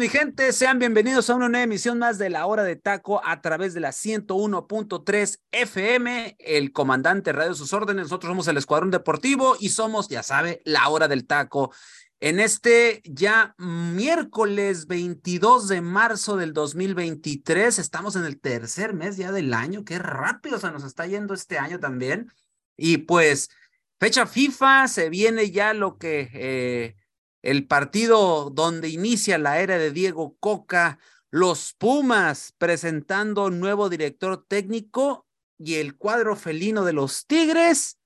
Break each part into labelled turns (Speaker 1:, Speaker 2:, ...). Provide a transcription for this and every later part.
Speaker 1: Mi gente. Sean bienvenidos a una nueva emisión más de la Hora de Taco a través de la 101.3 FM. El comandante Radio Sus Órdenes. Nosotros somos el Escuadrón Deportivo y somos, ya sabe, la Hora del Taco. En este ya miércoles 22 de marzo del 2023, estamos en el tercer mes ya del año. Qué rápido se nos está yendo este año también. Y pues, fecha FIFA, se viene ya lo que eh, el partido donde inicia la era de Diego Coca, los Pumas presentando nuevo director técnico y el cuadro felino de los Tigres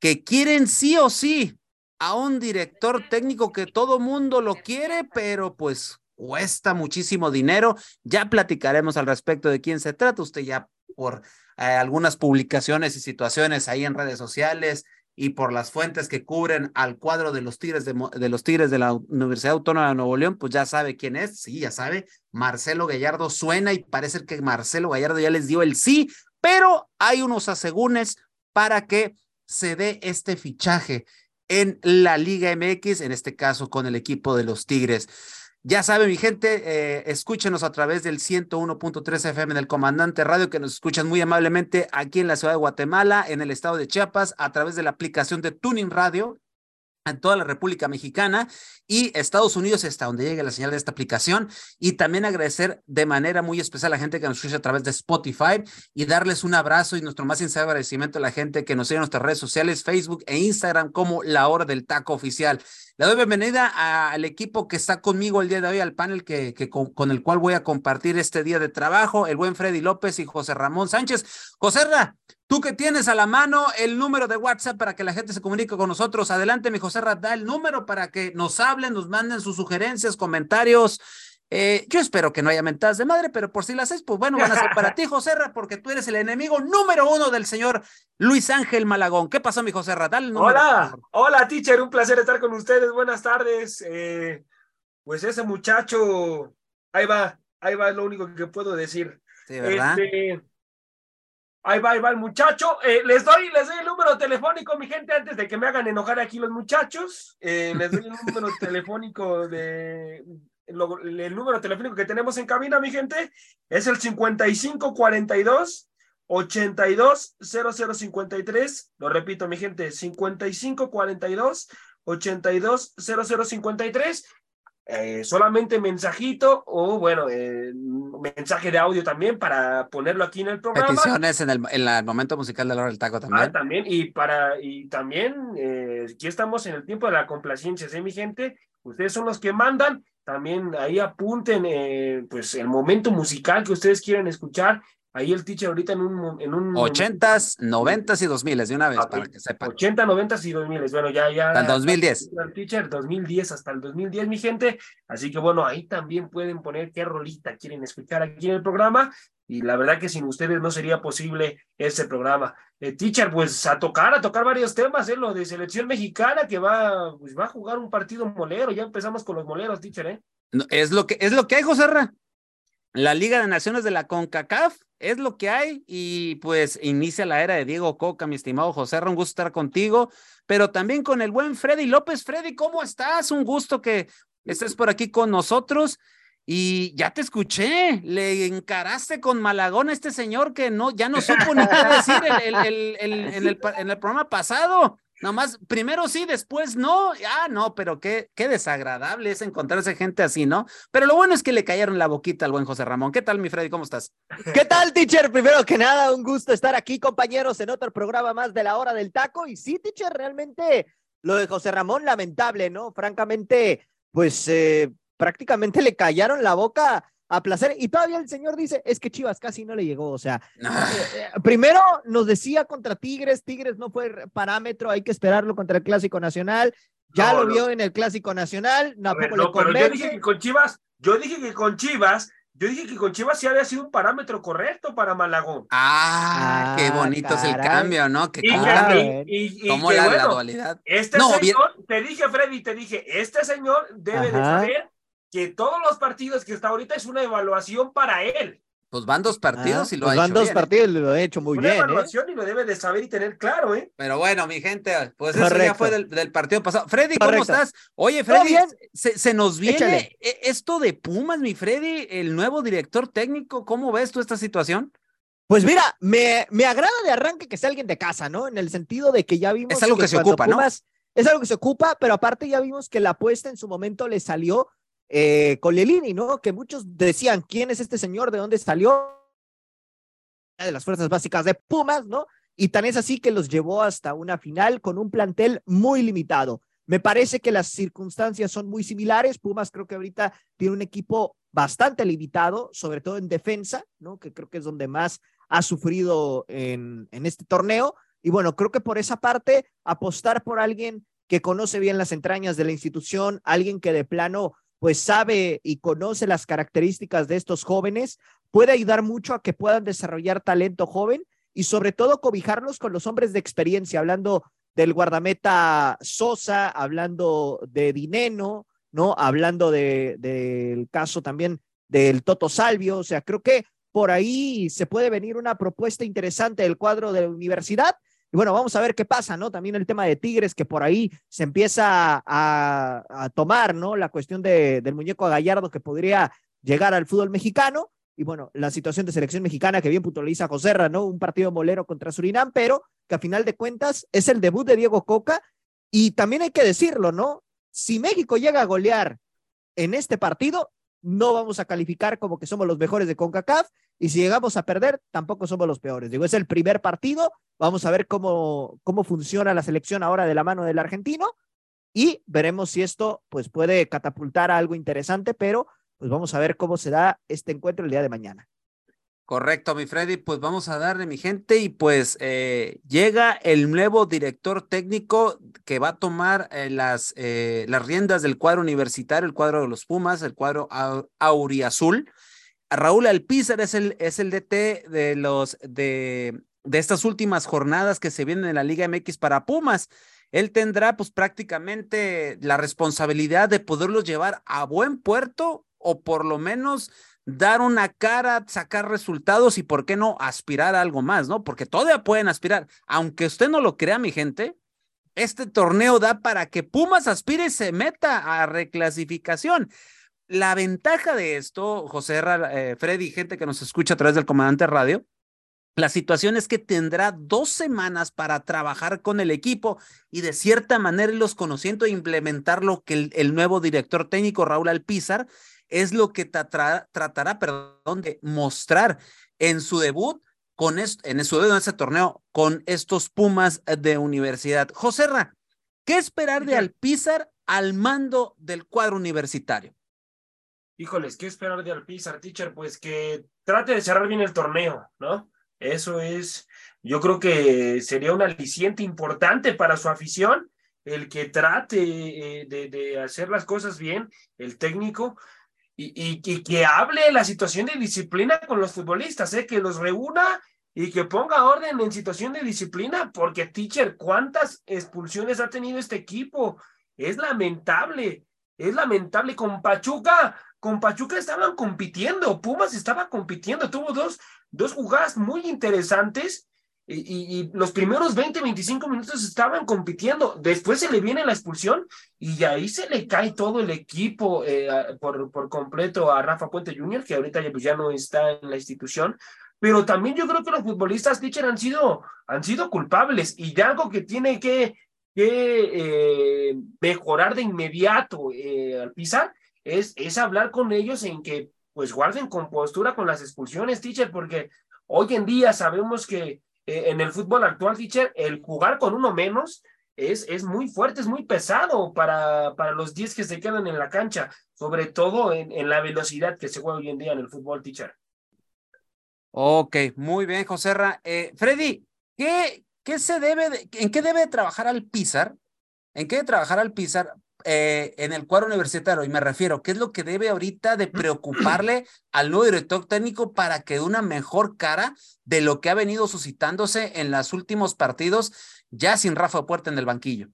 Speaker 1: que quieren sí o sí a un director técnico que todo mundo lo quiere, pero pues cuesta muchísimo dinero. Ya platicaremos al respecto de quién se trata. Usted ya por eh, algunas publicaciones y situaciones ahí en redes sociales y por las fuentes que cubren al cuadro de los Tigres de, los Tigres de la Universidad Autónoma de Nuevo León, pues ya sabe quién es, sí, ya sabe, Marcelo Gallardo suena y parece que Marcelo Gallardo ya les dio el sí, pero hay unos asegúnes para que se dé este fichaje en la Liga MX, en este caso con el equipo de los Tigres. Ya saben, mi gente, eh, escúchenos a través del 101.3 FM del Comandante Radio, que nos escuchan muy amablemente aquí en la ciudad de Guatemala, en el estado de Chiapas, a través de la aplicación de Tuning Radio en toda la República Mexicana y Estados Unidos hasta donde llegue la señal de esta aplicación y también agradecer de manera muy especial a la gente que nos escucha a través de Spotify y darles un abrazo y nuestro más sincero agradecimiento a la gente que nos sigue en nuestras redes sociales, Facebook e Instagram como La Hora del Taco Oficial. Le doy bienvenida al equipo que está conmigo el día de hoy, al panel que, con, con, el cual voy a compartir este día de trabajo, el buen Freddy López y José Ramón Sánchez. José Ra, Tú que tienes a la mano el número de WhatsApp para que la gente se comunique con nosotros, adelante, mi José da el número para que nos hablen, nos manden sus sugerencias, comentarios. Eh, yo espero que no haya mentadas de madre, pero por si las es, pues bueno, van a ser para ti, José porque tú eres el enemigo número uno del señor Luis Ángel Malagón. ¿Qué pasó, mi José Dale el número.
Speaker 2: Hola, hola, teacher, un placer estar con ustedes. Buenas tardes. Eh, pues ese muchacho, ahí va, ahí va, es lo único que puedo decir.
Speaker 1: Sí, ¿verdad? Este,
Speaker 2: Ahí va, ahí va el muchacho. Eh, les doy, les doy el número telefónico, mi gente, antes de que me hagan enojar aquí los muchachos. Eh, les doy el número telefónico de el número telefónico que tenemos en cabina, mi gente, es el 5542 820053. Lo repito, mi gente, 5542 820053. Eh, solamente mensajito o bueno, eh, mensaje de audio también para ponerlo aquí en el programa.
Speaker 1: Peticiones en el, en el momento musical de la hora del taco también.
Speaker 2: Ah, también, y para, y también, eh, aquí estamos en el tiempo de la complacencia, ¿sí, mi gente? Ustedes son los que mandan, también ahí apunten pues el momento musical que ustedes quieren escuchar Ahí el teacher ahorita en un... En un
Speaker 1: 80s, 90s y 2000 de una vez, para que sepan.
Speaker 2: 80, 90 y 2000 bueno, ya, ya.
Speaker 1: Hasta el 2010.
Speaker 2: El teacher, 2010 hasta el 2010, mi gente. Así que bueno, ahí también pueden poner qué rolita quieren escuchar aquí en el programa. Y la verdad que sin ustedes no sería posible ese programa. El teacher, pues a tocar, a tocar varios temas, ¿eh? Lo de selección mexicana que va, pues, va a jugar un partido molero. Ya empezamos con los moleros, teacher, ¿eh?
Speaker 1: es lo que, es lo que hay, José La Liga de Naciones de la CONCACAF es lo que hay y pues inicia la era de Diego Coca, mi estimado José, un gusto estar contigo, pero también con el buen Freddy López. Freddy, ¿cómo estás? Un gusto que estés por aquí con nosotros. Y ya te escuché, le encaraste con Malagón a este señor que no, ya no supo ni qué decir en el programa pasado. Nomás, primero sí, después no. Ah, no, pero qué, qué desagradable es encontrarse gente así, ¿no? Pero lo bueno es que le cayeron la boquita al buen José Ramón. ¿Qué tal, mi Freddy? ¿Cómo estás?
Speaker 3: ¿Qué tal, teacher? Primero que nada, un gusto estar aquí, compañeros, en otro programa más de la hora del taco. Y sí, teacher, realmente lo de José Ramón, lamentable, ¿no? Francamente, pues eh, prácticamente le callaron la boca a placer. Y todavía el señor dice, es que Chivas casi no le llegó. O sea, eh, eh, primero nos decía contra Tigres, Tigres no fue parámetro, hay que esperarlo contra el Clásico Nacional. Ya lo vio en el Clásico Nacional, tampoco
Speaker 2: no, pero yo dije que con Chivas, yo dije que con Chivas yo dije que con Chivas sí había sido un parámetro correcto para Malagón.
Speaker 1: Ah, qué ah, bonito es el cambio, ¿no?
Speaker 2: Que y, ¿Cómo la, dualidad? Este señor, te dije, Freddy, te dije, este señor debe de saber que todos los partidos que está ahorita es una evaluación para él.
Speaker 1: Pues van dos partidos ah, y lo
Speaker 3: pues
Speaker 1: ha
Speaker 3: van dos ¿eh? partidos y lo ha hecho muy bien. Una
Speaker 2: ¿eh? evaluación y lo debe de saber y tener claro, ¿eh?
Speaker 1: Pero bueno, mi gente, pues eso ya fue del, partido pasado. Freddy, ¿cómo estás? Oye, Freddy, se, nos viene e, esto de Pumas, mi Freddy, el nuevo director técnico. ¿Cómo ves tú esta situación?
Speaker 3: Pues mira, me, me agrada de arranque que sea alguien de casa, ¿no? En el sentido de que ya vimos.
Speaker 1: Es algo que, se ocupa, ¿no?
Speaker 3: Es algo que se ocupa, pero aparte ya vimos que la apuesta en su momento le salió eh, con Lelini, ¿no? Que muchos decían, ¿quién es este señor? ¿De dónde salió? De las fuerzas básicas de Pumas, ¿no? Y tan es así que los llevó hasta una final con un plantel muy limitado. Me parece que las circunstancias son muy similares. Pumas creo que ahorita tiene un equipo bastante limitado, sobre todo en defensa, ¿no? Que creo que es donde más ha sufrido en, en este torneo. Y bueno, creo que por esa parte, apostar por alguien que conoce bien las entrañas de la institución, alguien que de plano pues sabe y conoce las características de estos jóvenes, puede ayudar mucho a que puedan desarrollar talento joven y sobre todo cobijarlos con los hombres de experiencia, hablando del guardameta Sosa, hablando de Dineno, ¿no? Hablando del de, caso también del Toto Salvio, o sea, creo que por ahí se puede venir una propuesta interesante del cuadro de la universidad y bueno, vamos a ver qué pasa, ¿no? También el tema de Tigres, que por ahí se empieza a, tomar, ¿no? La cuestión de, del muñeco Gallardo que podría llegar al fútbol mexicano. Y bueno, la situación de selección mexicana que bien puntualiza Joserra, ¿no? Un partido molero contra Surinam, pero que a final de cuentas es el debut de Diego Coca. Y también hay que decirlo, ¿no? Si México llega a golear en este partido, no vamos a calificar como que somos los mejores de CONCACAF y si llegamos a perder, tampoco somos los peores. Digo, es el primer partido, vamos a ver cómo, cómo funciona la selección ahora de la mano del argentino y veremos si esto pues puede catapultar a algo interesante, pero pues vamos a ver cómo se da este encuentro el día de mañana.
Speaker 1: Correcto, mi Freddy, pues vamos a darle, mi gente, y pues eh, llega el nuevo director técnico que va a tomar eh, las, eh, las riendas del cuadro universitario, el cuadro de los Pumas, el cuadro auriazul. Raúl Alpizar es el, es el DT de los de, de estas últimas jornadas que se vienen en la Liga MX para Pumas. Él tendrá pues prácticamente la responsabilidad de poderlos llevar a buen puerto o por lo menos dar una cara, sacar resultados y, ¿por qué no, aspirar a algo más, ¿no? Porque todavía pueden aspirar. Aunque usted no lo crea, mi gente, este torneo da para que Pumas aspire y se meta a reclasificación. La ventaja de esto, José eh, Freddy, gente que nos escucha a través del comandante radio, la situación es que tendrá dos semanas para trabajar con el equipo y de cierta manera los conociendo e implementar lo que el, el nuevo director técnico Raúl Alpizar es lo que tratará, perdón, de mostrar en su debut con en su debut en ese torneo con estos Pumas de universidad. José Ra, ¿qué esperar de Alpizar al mando del cuadro universitario?
Speaker 2: Híjoles, ¿qué esperar de Alpizar, teacher? Pues que trate de cerrar bien el torneo, ¿no? Eso es, yo creo que sería un aliciente importante para su afición, el que trate eh, de, hacer las cosas bien, el técnico, y, que hable la situación de disciplina con los futbolistas, ¿eh? que los reúna y que ponga orden en situación de disciplina, porque teacher, ¿cuántas expulsiones ha tenido este equipo? Es lamentable, es lamentable. Con Pachuca, con Pachuca estaban compitiendo, Pumas estaba compitiendo, tuvo dos, dos jugadas muy interesantes y, los primeros 20, 25 minutos estaban compitiendo. Después se le viene la expulsión y ahí se le cae todo el equipo eh, por, por completo a Rafa Puente Jr., que ahorita ya, pues, ya no está en la institución. Pero también yo creo que los futbolistas, teacher, han sido, han sido culpables y algo que tiene que, que eh, mejorar de inmediato eh, al pisar es, es hablar con ellos en que pues guarden compostura con las expulsiones, teacher, porque hoy en día sabemos que eh, en el fútbol actual, teacher, el jugar con uno menos es, es muy fuerte, es muy pesado para, para los 10 que se quedan en la cancha, sobre todo en, en la velocidad que se juega hoy en día en el fútbol, teacher.
Speaker 1: Ok, muy bien, José eh, Freddy, ¿qué, qué se debe de, ¿en qué debe trabajar al Pizar? ¿En qué debe trabajar al Pizar eh, en el cuadro universitario? Y me refiero, ¿qué es lo que debe ahorita de preocuparle al nuevo director técnico para que dé una mejor cara de lo que ha venido suscitándose en los últimos partidos, ya sin Rafa Puerta en el banquillo?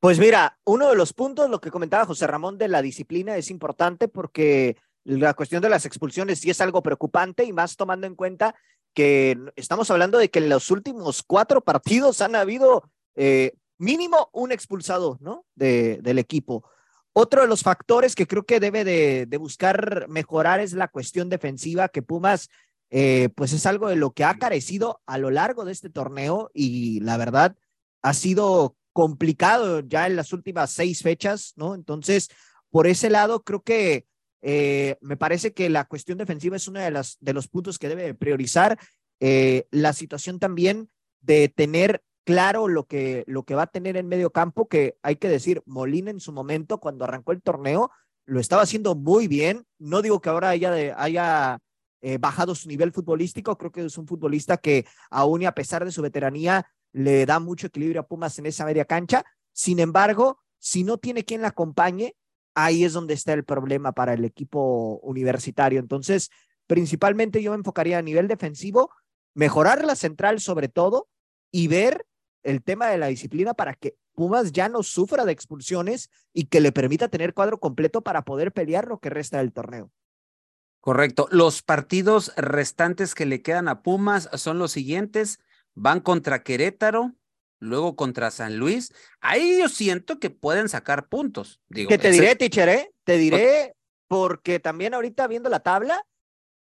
Speaker 3: Pues mira, uno de los puntos, lo que comentaba José Ramón de la disciplina es importante porque la cuestión de las expulsiones sí es algo preocupante y más tomando en cuenta que estamos hablando de que en los últimos cuatro partidos han habido eh, mínimo un expulsado, ¿no? De, del equipo. Otro de los factores que creo que debe de, de buscar mejorar es la cuestión defensiva, que Pumas, eh, pues es algo de lo que ha carecido a lo largo de este torneo y la verdad ha sido complicado ya en las últimas seis fechas, ¿no? Entonces, por ese lado, creo que eh, me parece que la cuestión defensiva es uno de, las, los puntos que debe priorizar. Eh, la situación también de tener claro lo que, lo que va a tener en medio campo, que hay que decir, Molina en su momento, cuando arrancó el torneo, lo estaba haciendo muy bien. No digo que ahora haya, haya eh, bajado su nivel futbolístico, creo que es un futbolista que aún y a pesar de su veteranía, le da mucho equilibrio a Pumas en esa media cancha. Sin embargo, si no tiene quien la acompañe, ahí es donde está el problema para el equipo universitario. Entonces, principalmente yo me enfocaría a nivel defensivo, mejorar la central sobre todo y ver el tema de la disciplina para que Pumas ya no sufra de expulsiones y que le permita tener cuadro completo para poder pelear lo que resta del torneo.
Speaker 1: Correcto. Los partidos restantes que le quedan a Pumas son los siguientes. Van contra Querétaro, luego contra San Luis. Ahí yo siento que pueden sacar puntos. Digo,
Speaker 3: que te diré, teacher, ¿eh? Te diré porque también ahorita viendo la tabla,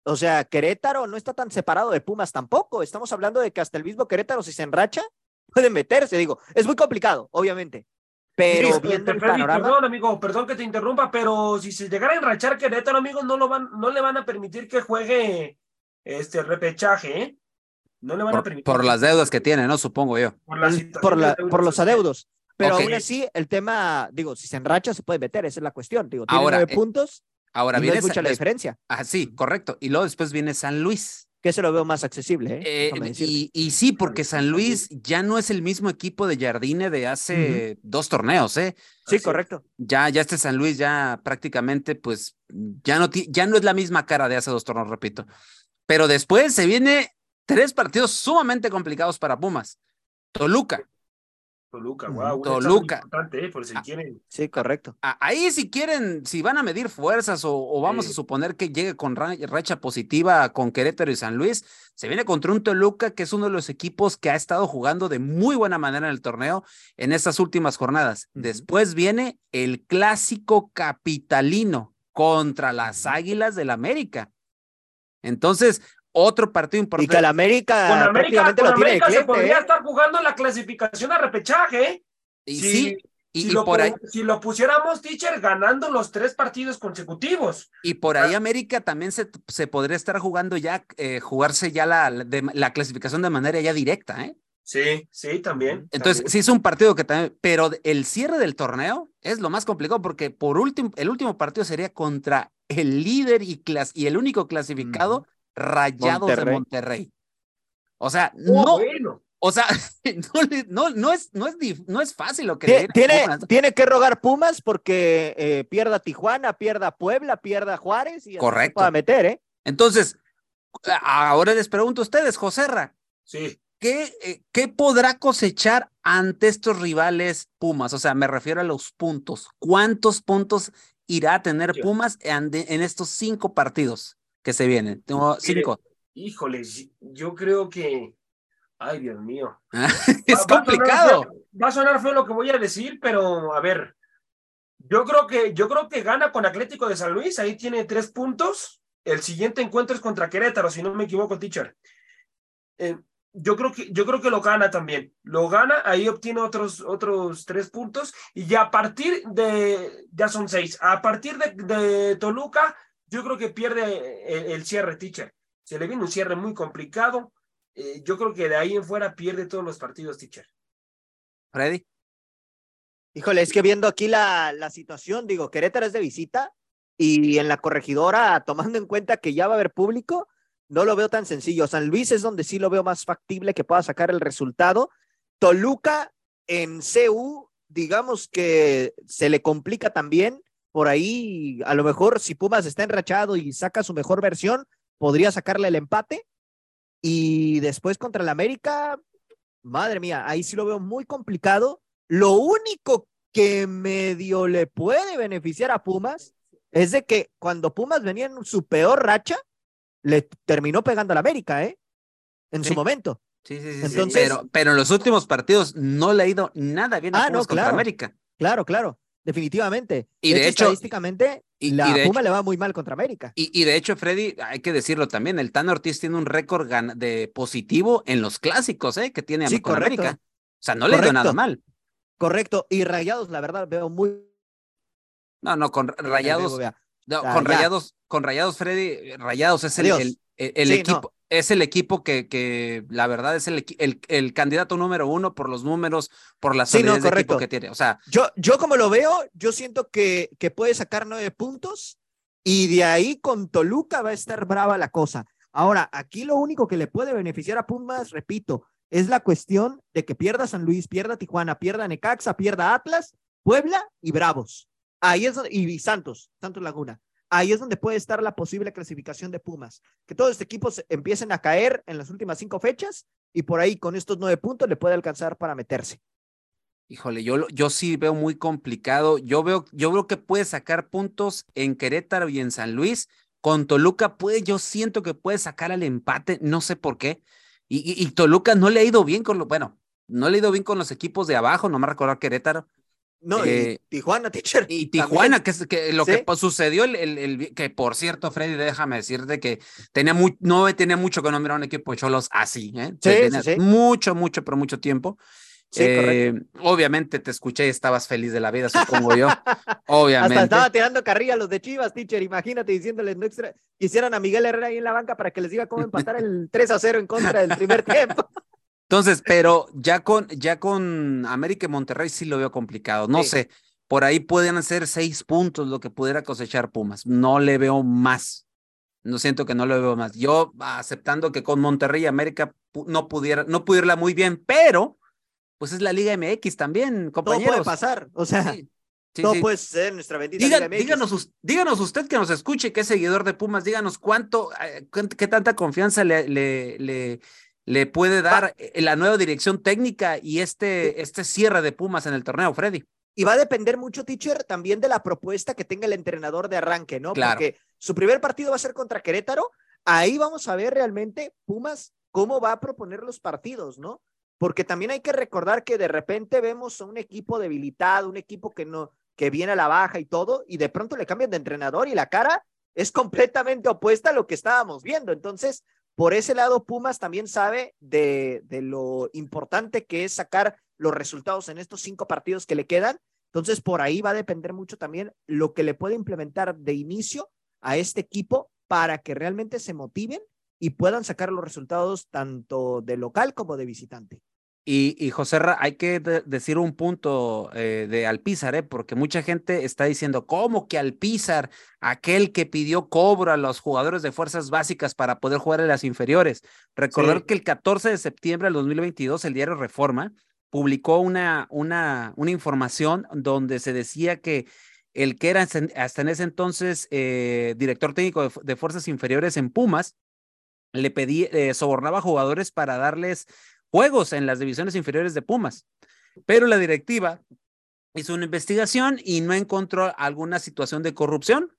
Speaker 3: o sea, Querétaro no está tan separado de Pumas tampoco. Estamos hablando de que hasta el mismo Querétaro, si se enracha, puede meterse. Digo, es muy complicado, obviamente. Pero
Speaker 2: sí, viendo el panorama... Perdón, amigo, perdón que te interrumpa, pero si se llegara a enrachar Querétaro, amigo, no, lo van, no le van a permitir que juegue este repechaje, ¿eh? No le van
Speaker 1: por,
Speaker 2: a permitir.
Speaker 1: Por las deudas que tiene, ¿no? Supongo yo.
Speaker 3: Por, la por, la, por los adeudos. Pero okay. aún así, el tema, digo, si se enracha, se puede meter, esa es la cuestión. Digo, tiene
Speaker 1: ahora,
Speaker 3: nueve eh,
Speaker 1: puntos.
Speaker 3: Ahora
Speaker 1: y viene.
Speaker 3: No es mucha la diferencia.
Speaker 1: Ah, sí, correcto. Y luego después viene San Luis.
Speaker 3: Que se lo veo más accesible. ¿eh?
Speaker 1: eh y, y, sí, porque San Luis ya no es el mismo equipo de Jardine de hace uh -huh. dos torneos, ¿eh?
Speaker 3: Sí, correcto.
Speaker 1: Ya, ya este San Luis ya prácticamente, pues, ya no, ya no es la misma cara de hace dos torneos, repito. Pero después se viene tres partidos sumamente complicados para Pumas. Toluca.
Speaker 2: Toluca, wow.
Speaker 1: Toluca.
Speaker 2: Eh, por si
Speaker 3: ah,
Speaker 2: quieren.
Speaker 3: Sí, correcto.
Speaker 1: Ahí si quieren, si van a medir fuerzas o, o vamos sí. a suponer que llegue con racha positiva con Querétaro y San Luis, se viene contra un Toluca que es uno de los equipos que ha estado jugando de muy buena manera en el torneo en estas últimas jornadas. Uh -huh. Después viene el clásico capitalino contra las Águilas del América. Entonces, otro partido importante.
Speaker 3: Y que el América,
Speaker 2: con América, con América se podría ¿eh? estar jugando la clasificación a repechaje.
Speaker 1: Y si, sí, y,
Speaker 2: si,
Speaker 1: y
Speaker 2: lo,
Speaker 1: por ahí,
Speaker 2: si lo pusiéramos, teacher, ganando los tres partidos consecutivos.
Speaker 1: Y por ahí América también se, se podría estar jugando ya, eh, jugarse ya la, de, la clasificación de manera ya directa, ¿eh?
Speaker 2: Sí, sí, también.
Speaker 1: Entonces,
Speaker 2: también.
Speaker 1: sí es un partido que también, pero el cierre del torneo es lo más complicado porque por último, el último partido sería contra el líder y, clas y el único clasificado, mm. Rayados Monterrey. de Monterrey. O sea,
Speaker 2: oh,
Speaker 1: no.
Speaker 2: Bueno.
Speaker 1: O sea, no, no, no, es, no, es, no es fácil lo que
Speaker 3: tiene, tiene, que rogar Pumas porque eh, pierda Tijuana, pierda Puebla, pierda Juárez y
Speaker 1: Correcto.
Speaker 3: para meter, ¿eh?
Speaker 1: Entonces, ahora les pregunto a ustedes, Joserra.
Speaker 2: Sí.
Speaker 1: ¿Qué, eh, ¿Qué podrá cosechar ante estos rivales Pumas? O sea, me refiero a los puntos. ¿Cuántos puntos irá a tener Pumas en, en estos cinco partidos? Que se vienen. Tengo cinco.
Speaker 2: Híjole, yo creo que. Ay, Dios mío.
Speaker 1: es va, complicado.
Speaker 2: Va a, feo, va a, sonar feo lo que voy a decir, pero a ver. Yo creo que, yo creo que gana con Atlético de San Luis. Ahí tiene tres puntos. El siguiente encuentro es contra Querétaro, si no me equivoco, teacher. Eh, yo creo que, yo creo que lo gana también. Lo gana, ahí obtiene otros, otros tres puntos. Y ya a partir de. Ya son seis. A partir de, de Toluca yo creo que pierde el, el, cierre, teacher. Se le viene un cierre muy complicado. Eh, yo creo que de ahí en fuera pierde todos los partidos, teacher.
Speaker 1: Freddy.
Speaker 3: Híjole, es que viendo aquí la, la situación, digo, Querétaro es de visita y en la corregidora, tomando en cuenta que ya va a haber público, no lo veo tan sencillo. San Luis es donde sí lo veo más factible que pueda sacar el resultado. Toluca en CU, digamos que se le complica también. Por ahí, a lo mejor si Pumas está enrachado y saca su mejor versión, podría sacarle el empate. Y después contra el América, madre mía, ahí sí lo veo muy complicado. Lo único que medio le puede beneficiar a Pumas es de que cuando Pumas venía en su peor racha, le terminó pegando al América, ¿eh? En su momento.
Speaker 1: Sí, sí, sí. Entonces, Pero, pero en los últimos partidos no le ha ido nada bien a ah, Pumas contra América.
Speaker 3: Claro, claro, definitivamente. Y de, hecho, estadísticamente, y, la Puma le va muy mal contra América.
Speaker 1: Y, de hecho, Freddy, hay que decirlo también, el Tan Ortiz tiene un récord de positivo en los clásicos, ¿eh? Que tiene sí, América. O sea, no le dio nada mal.
Speaker 3: Correcto. Y Rayados, la verdad, veo muy.
Speaker 1: No, no, con Rayados. No, con Rayados, con Rayados, Freddy, Rayados es el, el, equipo, es el equipo que, que la verdad es el, el, candidato número uno por los números, por la sí, equipo que tiene. O sea,
Speaker 3: yo, yo como lo veo, yo siento que, que puede sacar nueve puntos y de ahí con Toluca va a estar brava la cosa. Ahora, aquí lo único que le puede beneficiar a Pumas, repito, es la cuestión de que pierda San Luis, pierda Tijuana, pierda Necaxa, pierda Atlas, Puebla y Bravos. Ahí es donde, y Santos, Santos Laguna. Ahí es donde puede estar la posible clasificación de Pumas. Que todos estos equipos empiecen a caer en las últimas cinco fechas y por ahí con estos nueve puntos le puede alcanzar para meterse.
Speaker 1: Híjole, yo, yo sí veo muy complicado. Yo veo, yo veo que puede sacar puntos en Querétaro y en San Luis. Con Toluca puede, yo siento que puede sacar al empate, no sé por qué. Y, Toluca no le ha ido bien con lo, bueno, no le ha ido bien con los equipos de abajo, no me recordar Querétaro.
Speaker 3: No, y eh, Tijuana, teacher.
Speaker 1: Y Tijuana, que, es, que lo que sucedió, el, el, que por cierto, Freddy, déjame decirte que tenía muy, no tenía mucho que no mirar un equipo de cholos así, ¿eh? Sí, Mucho, mucho, pero mucho tiempo. Eh, obviamente te escuché y estabas feliz de la vida, supongo yo. obviamente.
Speaker 3: Hasta estaba tirando carrilla a los de Chivas, teacher. Imagínate diciéndoles no extra... quisieran a Miguel Herrera ahí en la banca para que les diga cómo empatar el 3 a 0 en contra del primer tiempo.
Speaker 1: Entonces, pero ya con, ya con América y Monterrey sí lo veo complicado. No sé, por ahí pueden ser seis puntos lo que pudiera cosechar Pumas. No le veo más. No siento que no le veo más. Yo aceptando que con Monterrey y América no pudiera, no pudiera muy bien, pero pues es la Liga MX también, compañeros.
Speaker 3: Todo puede pasar, o sea, todo puede ser nuestra bendita Liga MX.
Speaker 1: Díganos, díganos usted que nos escuche, que es seguidor de Pumas, díganos cuánto, eh, qué tanta confianza le, le, le, le puede dar eh, la nueva dirección técnica y este, este cierre de Pumas en el torneo, Freddy.
Speaker 3: Y va a depender mucho, teacher, también de la propuesta que tenga el entrenador de arranque, ¿no? Claro. Porque su primer partido va a ser contra Querétaro. Ahí vamos a ver realmente Pumas cómo va a proponer los partidos, ¿no? Porque también hay que recordar que de repente vemos a un equipo debilitado, un equipo que no, que viene a la baja y todo, y de pronto le cambian de entrenador y la cara es completamente opuesta a lo que estábamos viendo. Entonces, por ese lado, Pumas también sabe de, lo importante que es sacar los resultados en estos cinco partidos que le quedan. Entonces, por ahí va a depender mucho también lo que le puede implementar de inicio a este equipo para que realmente se motiven y puedan sacar los resultados tanto de local como de visitante.
Speaker 1: Y, y José hay que decir un punto eh, de Alpizar, ¿eh? porque mucha gente está diciendo, ¿cómo que Alpizar, aquel que pidió cobro a los jugadores de fuerzas básicas para poder jugar en las inferiores? Recordar que el 14 de septiembre del 2022 el diario Reforma publicó una, una, una información donde se decía que el que era hasta en ese entonces eh, director técnico de, fuerzas inferiores en Pumas, le pedí, eh, sobornaba a jugadores para darles juegos en las divisiones inferiores de Pumas. Pero la directiva hizo una investigación y no encontró alguna situación de corrupción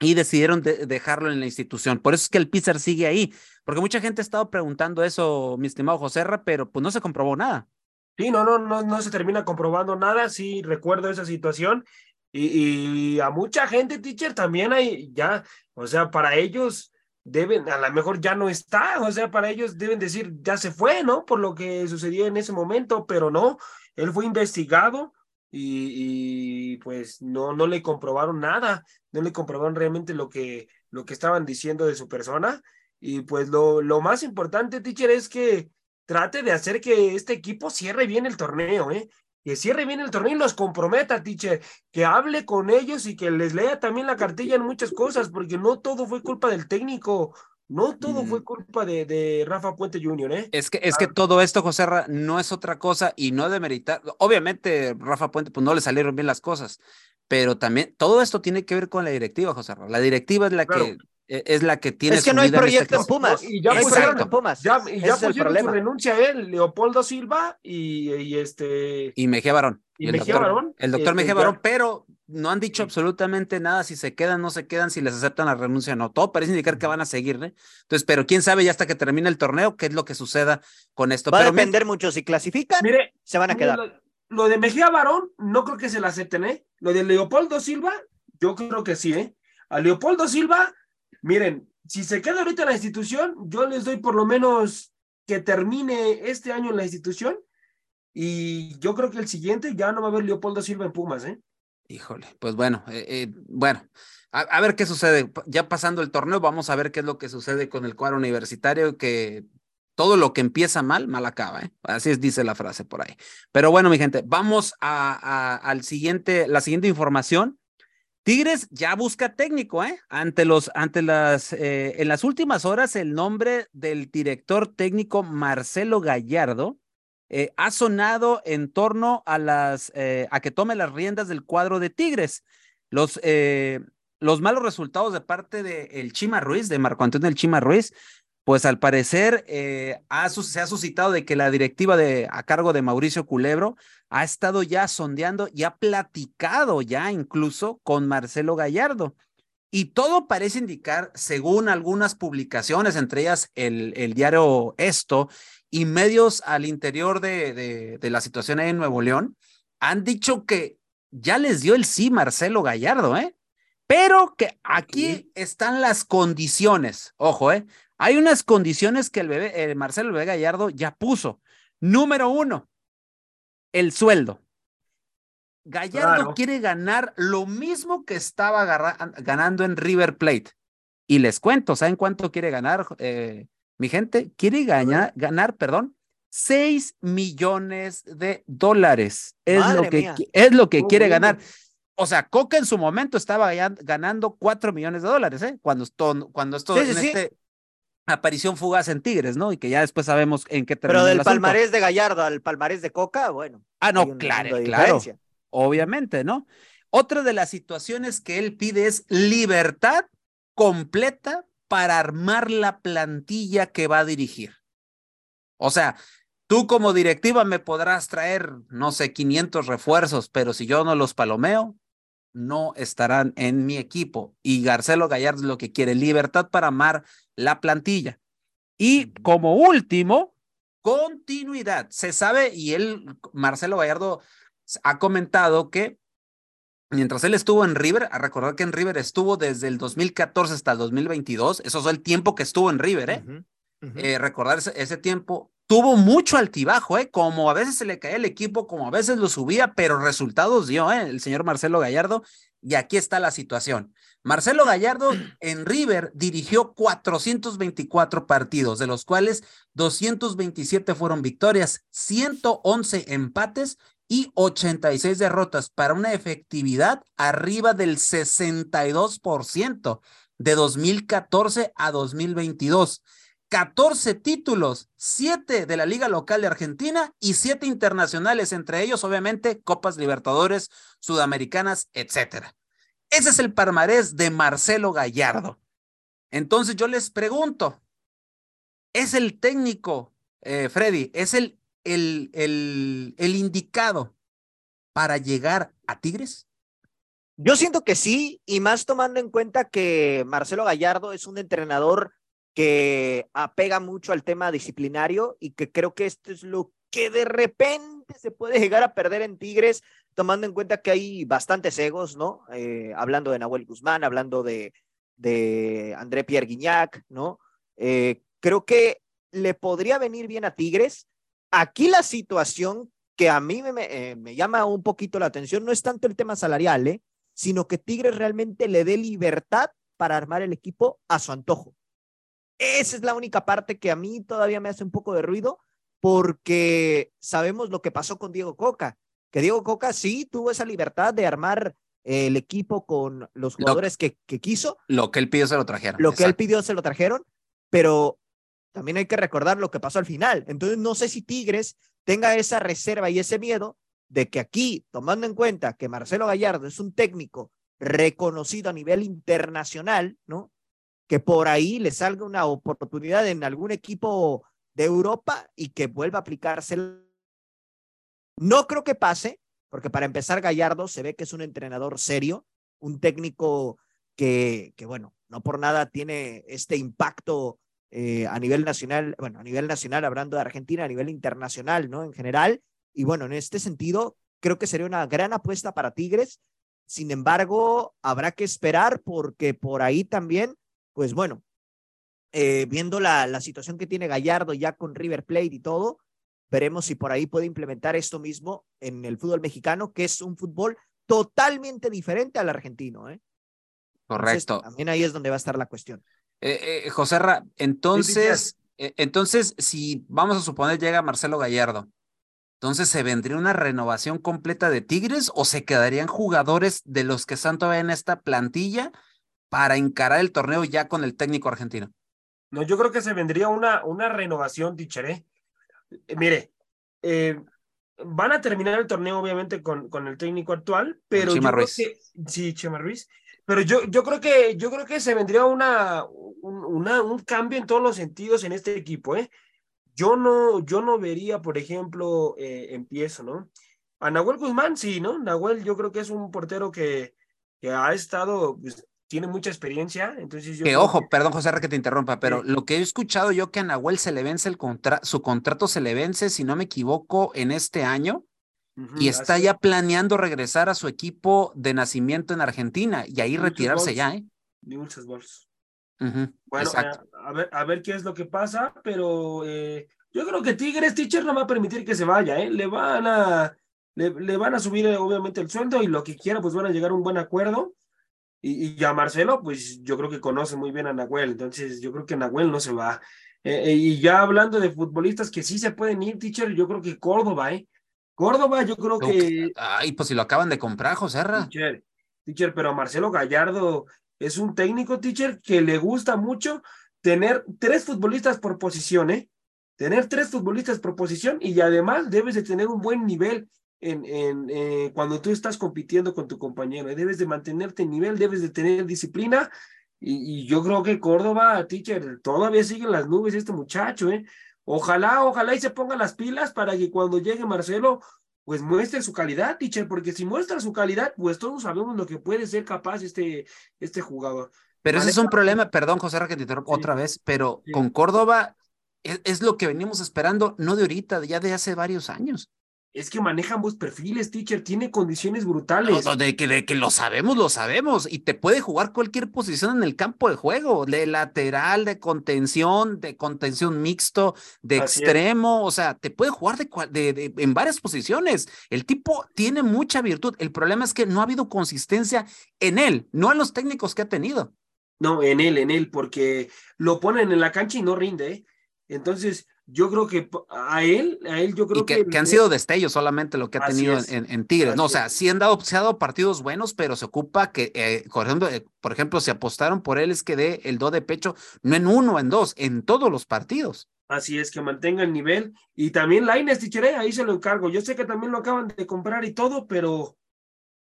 Speaker 1: y decidieron dejarlo en la institución. Por eso es que el Pizar sigue ahí, porque mucha gente ha estado preguntando eso, mi estimado José pero pues no se comprobó nada.
Speaker 2: Sí, no, no, no, no se termina comprobando nada. Sí, recuerdo esa situación. Y, y a mucha gente, teacher, también hay ya, o sea, para ellos, deben, a lo mejor ya no está, o sea, para ellos deben decir, ya se fue, ¿no? Por lo que sucedió en ese momento, pero no, él fue investigado y, pues no, no le comprobaron nada, no le comprobaron realmente lo que, lo que estaban diciendo de su persona. Y pues lo, lo más importante, teacher, es que trate de hacer que este equipo cierre bien el torneo, ¿eh? Que cierre bien el torneo y los comprometa, teacher, que hable con ellos y que les lea también la cartilla en muchas cosas, porque no todo fue culpa del técnico. No todo fue culpa de, de, Rafa Puente Jr., ¿eh?
Speaker 1: Es que, es que todo esto, José no es otra cosa y no de meritar. Obviamente, Rafa Puente, pues no le salieron bien las cosas, pero también todo esto tiene que ver con la directiva, José La directiva es la que es la que tiene.
Speaker 3: Es que no hay proyecto en, Pumas.
Speaker 2: y ya pusieron en Pumas. Ya, y ya pusieron su renuncia él, Leopoldo Silva y, y, este.
Speaker 1: Y Mejía Barón.
Speaker 2: Y, el Mejía doctor, Barón.
Speaker 1: El doctor este, Mejía Barón, pero no han dicho absolutamente nada si se quedan, no se quedan, si les aceptan la renuncia no. Todo parece indicar que van a seguir, ¿eh? Entonces, pero quién sabe ya hasta que termine el torneo qué es lo que suceda con esto.
Speaker 3: Va
Speaker 1: a
Speaker 3: depender mucho. Si clasifican, mire, se van a quedar.
Speaker 2: Lo, lo, de Mejía Barón, no creo que se la acepten, ¿eh? Lo de Leopoldo Silva, yo creo que sí, ¿eh? A Leopoldo Silva, miren, si se queda ahorita en la institución, yo les doy por lo menos que termine este año en la institución y yo creo que el siguiente ya no va a haber Leopoldo Silva en Pumas, ¿eh?
Speaker 1: Híjole, pues bueno, eh, eh, bueno, a, ver qué sucede. Ya pasando el torneo, vamos a ver qué es lo que sucede con el cuadro universitario, que todo lo que empieza mal, mal acaba, ¿eh? Así es, dice la frase por ahí. Pero bueno, mi gente, vamos a, al siguiente, la siguiente información. Tigres ya busca técnico, ¿eh? Ante los, ante las, eh, en las últimas horas, el nombre del director técnico Marcelo Gallardo eh, ha sonado en torno a las, eh, a que tome las riendas del cuadro de Tigres. Los, los malos resultados de parte de el Chima Ruiz, de Marco Antonio El Chima Ruiz, pues al parecer ha, se ha suscitado de que la directiva de, a cargo de Mauricio Culebro ha estado ya sondeando y ha platicado ya incluso con Marcelo Gallardo. Y todo parece indicar, según algunas publicaciones, entre ellas el, el diario Esto y medios al interior de, de, la situación ahí en Nuevo León, han dicho que ya les dio el sí Marcelo Gallardo, ¿eh? Pero que aquí están las condiciones. Ojo, ¿eh? Hay unas condiciones que el bebé, eh, Marcelo Bebé Gallardo ya puso. Número uno, el sueldo. Gallardo quiere ganar lo mismo que estaba ganando en River Plate. Y les cuento, ¿saben cuánto quiere ganar, eh, mi gente? Quiere ganar, ganar, perdón, 6 millones de dólares. Es lo que, es lo que quiere ganar. O sea, Coca en su momento estaba ganando 4 millones de dólares, ¿eh? Cuando, esto, cuando esto en este aparición fugaz en Tigres, ¿no? Y que ya después sabemos en qué
Speaker 3: terminó. Pero del palmarés de Gallardo al palmarés de Coca, bueno.
Speaker 1: Ah, no, claro, claro. Obviamente, ¿no? Otra de las situaciones que él pide es libertad completa para armar la plantilla que va a dirigir. O sea, tú como directiva me podrás traer, no sé, 500 refuerzos, pero si yo no los palomeo, no estarán en mi equipo. Y Garcelo Gallardo es lo que quiere, libertad para amar la plantilla. Y como último, continuidad. Se sabe, y él, Marcelo Gallardo, ha comentado que mientras él estuvo en River, a recordar que en River estuvo desde el 2014 hasta el 2022, eso es el tiempo que estuvo en River, ¿eh? eh recordar ese, tiempo, tuvo mucho altibajo, ¿eh? Como a veces se le caía el equipo, como a veces lo subía, pero resultados dio, ¿eh? El señor Marcelo Gallardo. Y aquí está la situación. Marcelo Gallardo en River dirigió 424 partidos, de los cuales 227 fueron victorias, 111 empates y 86 derrotas para una efectividad arriba del 62% de 2014 a 2022. 14 títulos, 7 de la Liga Local de Argentina y 7 internacionales, entre ellos obviamente Copas Libertadores, Sudamericanas, etcétera. Ese es el palmarés de Marcelo Gallardo. Entonces yo les pregunto, ¿es el técnico, eh, Freddy, es el, el, el indicado para llegar a Tigres?
Speaker 3: Yo siento que sí, y más tomando en cuenta que Marcelo Gallardo es un entrenador que apega mucho al tema disciplinario y que creo que esto es lo que de repente se puede llegar a perder en Tigres, tomando en cuenta que hay bastantes egos, ¿no? Eh, hablando de Nahuel Guzmán, hablando de, de André Pierre Guignac, ¿no? Eh, creo que le podría venir bien a Tigres. Aquí la situación que a mí me, eh, me llama un poquito la atención no es tanto el tema salarial, ¿eh? sino que Tigres realmente le dé libertad para armar el equipo a su antojo. Esa es la única parte que a mí todavía me hace un poco de ruido porque sabemos lo que pasó con Diego Coca, que Diego Coca sí tuvo esa libertad de armar el equipo con los jugadores que, que, quiso.
Speaker 1: Lo que él pidió se lo trajeron.
Speaker 3: Lo que él pidió se lo trajeron, pero también hay que recordar lo que pasó al final. Entonces, no sé si Tigres tenga esa reserva y ese miedo de que aquí, tomando en cuenta que Marcelo Gallardo es un técnico reconocido a nivel internacional, ¿no? Que por ahí le salga una oportunidad en algún equipo de Europa y que vuelva a aplicarse. No creo que pase, porque para empezar Gallardo se ve que es un entrenador serio, un técnico que, bueno, no por nada tiene este impacto eh, a nivel nacional, bueno, a nivel nacional, hablando de Argentina, a nivel internacional, ¿no? En general. Y bueno, en este sentido, creo que sería una gran apuesta para Tigres. Sin embargo, habrá que esperar porque por ahí también, pues bueno, eh, viendo la, la situación que tiene Gallardo ya con River Plate y todo, veremos si por ahí puede implementar esto mismo en el fútbol mexicano, que es un fútbol totalmente diferente al argentino. ¿eh?
Speaker 1: Correcto.
Speaker 3: también ahí es donde va a estar la cuestión.
Speaker 1: Eh, eh, José Ra, entonces, eh, entonces, si vamos a suponer llega Marcelo Gallardo, entonces ¿se vendría una renovación completa de Tigres o se quedarían jugadores de los que están todavía en esta plantilla para encarar el torneo ya con el técnico argentino?
Speaker 2: No, yo creo que se vendría una, una renovación, Tichere. mire, van a terminar el torneo obviamente con, con el técnico actual, pero yo creo que sí, Chema Ruiz, pero yo, yo creo que yo creo que se vendría una, un, una, un cambio en todos los sentidos en este equipo, ¿eh? Yo no, yo no vería, por ejemplo, eh, empiezo, ¿no? A Nahuel Guzmán, sí, ¿no? Nahuel yo creo que es un portero que, que ha estado, pues, tiene mucha experiencia, entonces yo...
Speaker 1: Que ojo, perdón José que te interrumpa, pero lo que he escuchado yo que a Nahuel se le vence el contrato, su contrato se le vence, si no me equivoco, en este año, y está ya planeando regresar a su equipo de nacimiento en Argentina y ahí retirarse ya, ¿eh?
Speaker 2: Muchos bolsos. bueno, eh, a, ver, a ver qué es lo que pasa, pero eh, yo creo que Tigres Teacher no va a permitir que se vaya, ¿eh? Le van a, le, van a subir obviamente el sueldo y lo que quiera, pues van a llegar a un buen acuerdo. Y, y a Marcelo, pues yo creo que conoce muy bien a Nahuel, entonces yo creo que Nahuel no se va. y ya hablando de futbolistas que sí se pueden ir, teacher, yo creo que Córdoba, ¿eh? Córdoba, yo creo que.
Speaker 1: Ay, pues si lo acaban de comprar, José
Speaker 2: Teacher, teacher, pero Marcelo Gallardo es un técnico, teacher, que le gusta mucho tener tres futbolistas por posición, ¿eh? Tener tres futbolistas por posición y además debes de tener un buen nivel en, en eh, cuando tú estás compitiendo con tu compañero. Debes de mantenerte en nivel, debes de tener disciplina. Y, y yo creo que Córdoba, teacher, todavía sigue en las nubes este muchacho, ¿eh? Ojalá, ojalá y se ponga las pilas para que cuando llegue Marcelo, pues muestre su calidad, teacher, porque si muestra su calidad, pues todos sabemos lo que puede ser capaz este, este jugador.
Speaker 1: Pero ese es un problema, perdón, José que te interrumpo otra vez, pero con Córdoba es, es, lo que venimos esperando, no de ahorita, ya de hace varios años
Speaker 2: es que maneja ambos perfiles, teacher, tiene condiciones brutales.
Speaker 1: de, que, de, que, lo sabemos, lo sabemos, y te puede jugar cualquier posición en el campo de juego, de lateral, de contención, de contención mixto, de extremo, o sea, te puede jugar de, de, en varias posiciones. El tipo tiene mucha virtud, el problema es que no ha habido consistencia en él, no en los técnicos que ha tenido.
Speaker 2: No, en él, en él, porque lo ponen en la cancha y no rinde, ¿eh? Entonces, yo creo que a él, a él yo creo
Speaker 1: que, que, han sido destellos solamente lo que ha tenido en, en, Tigres, no, o sea, sí han dado, se ha dado partidos buenos, pero se ocupa que, eh, por, ejemplo, eh, por ejemplo, si apostaron por él es que dé el do de pecho, no en uno, en dos, en todos los partidos.
Speaker 2: Así es, que mantenga el nivel. Y también Laines, Tichere, ahí se lo encargo. Yo sé que también lo acaban de comprar y todo, pero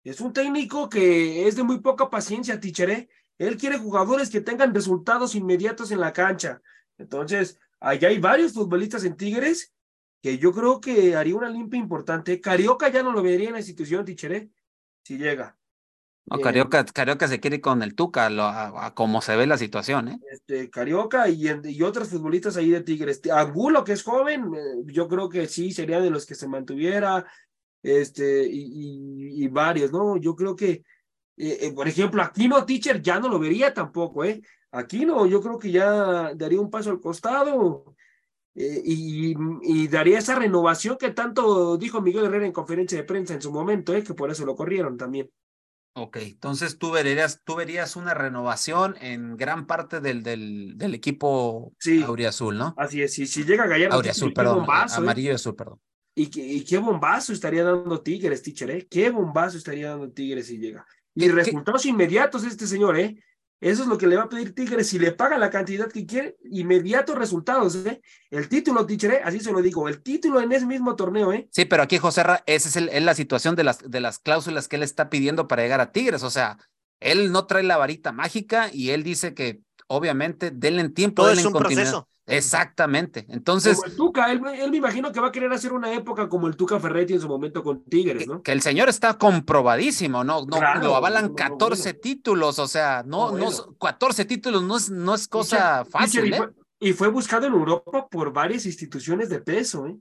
Speaker 2: es un técnico que es de muy poca paciencia, Tichere. Él quiere jugadores que tengan resultados inmediatos en la cancha. Entonces, Allá hay varios futbolistas en Tigres que yo creo que haría una limpia importante. Carioca ya no lo vería en la institución, Tichere, si llega.
Speaker 1: No, eh, Carioca, Carioca se quiere con el Tuca, a, como se ve la situación, ¿eh?
Speaker 2: Este, Carioca y, y otros futbolistas ahí de Tigres. Angulo, que es joven, eh, yo creo que sí sería de los que se mantuviera, este, y, y, varios, ¿no? Yo creo que, eh, por ejemplo, Aquino Teacher ya no lo vería tampoco, ¿eh? Aquí no, yo creo que ya daría un paso al costado eh, y, y, daría esa renovación que tanto dijo Miguel Herrera en conferencia de prensa en su momento, eh, que por eso lo corrieron también.
Speaker 1: Ok, entonces tú verías, tú verías una renovación en gran parte del, del, del equipo
Speaker 2: sí,
Speaker 1: auriazul, ¿no?
Speaker 2: Así es, si, si llega Gallardo.
Speaker 1: Auriazul, perdón, ¿eh? amarillo y azul, perdón.
Speaker 2: Y, qué bombazo estaría dando Tigres, teacher, ¿eh? Qué bombazo estaría dando Tigres si llega. Y resultados inmediatos este señor, ¿eh? Eso es lo que le va a pedir Tigres. Si le paga la cantidad que quiere, inmediatos resultados, ¿eh? El título, teacher, ¿eh? así se lo digo, el título en ese mismo torneo, ¿eh?
Speaker 1: Sí, pero aquí, José esa es, es la situación de las, de las cláusulas que él está pidiendo para llegar a Tigres. O sea, él no trae la varita mágica y él dice que, obviamente, denle tiempo,
Speaker 3: Todo
Speaker 1: denle
Speaker 3: es un proceso.
Speaker 1: Exactamente. Entonces.
Speaker 2: Como el Tuca, él, me imagino que va a querer hacer una época como el Tuca Ferretti en su momento con Tigres, ¿no?
Speaker 1: Que, el señor está comprobadísimo, ¿no? No lo avalan 14 títulos, o sea, no, no, 14 títulos no es, no es cosa fácil. ¿eh?
Speaker 2: Y fue, buscado en Europa por varias instituciones de peso, ¿eh?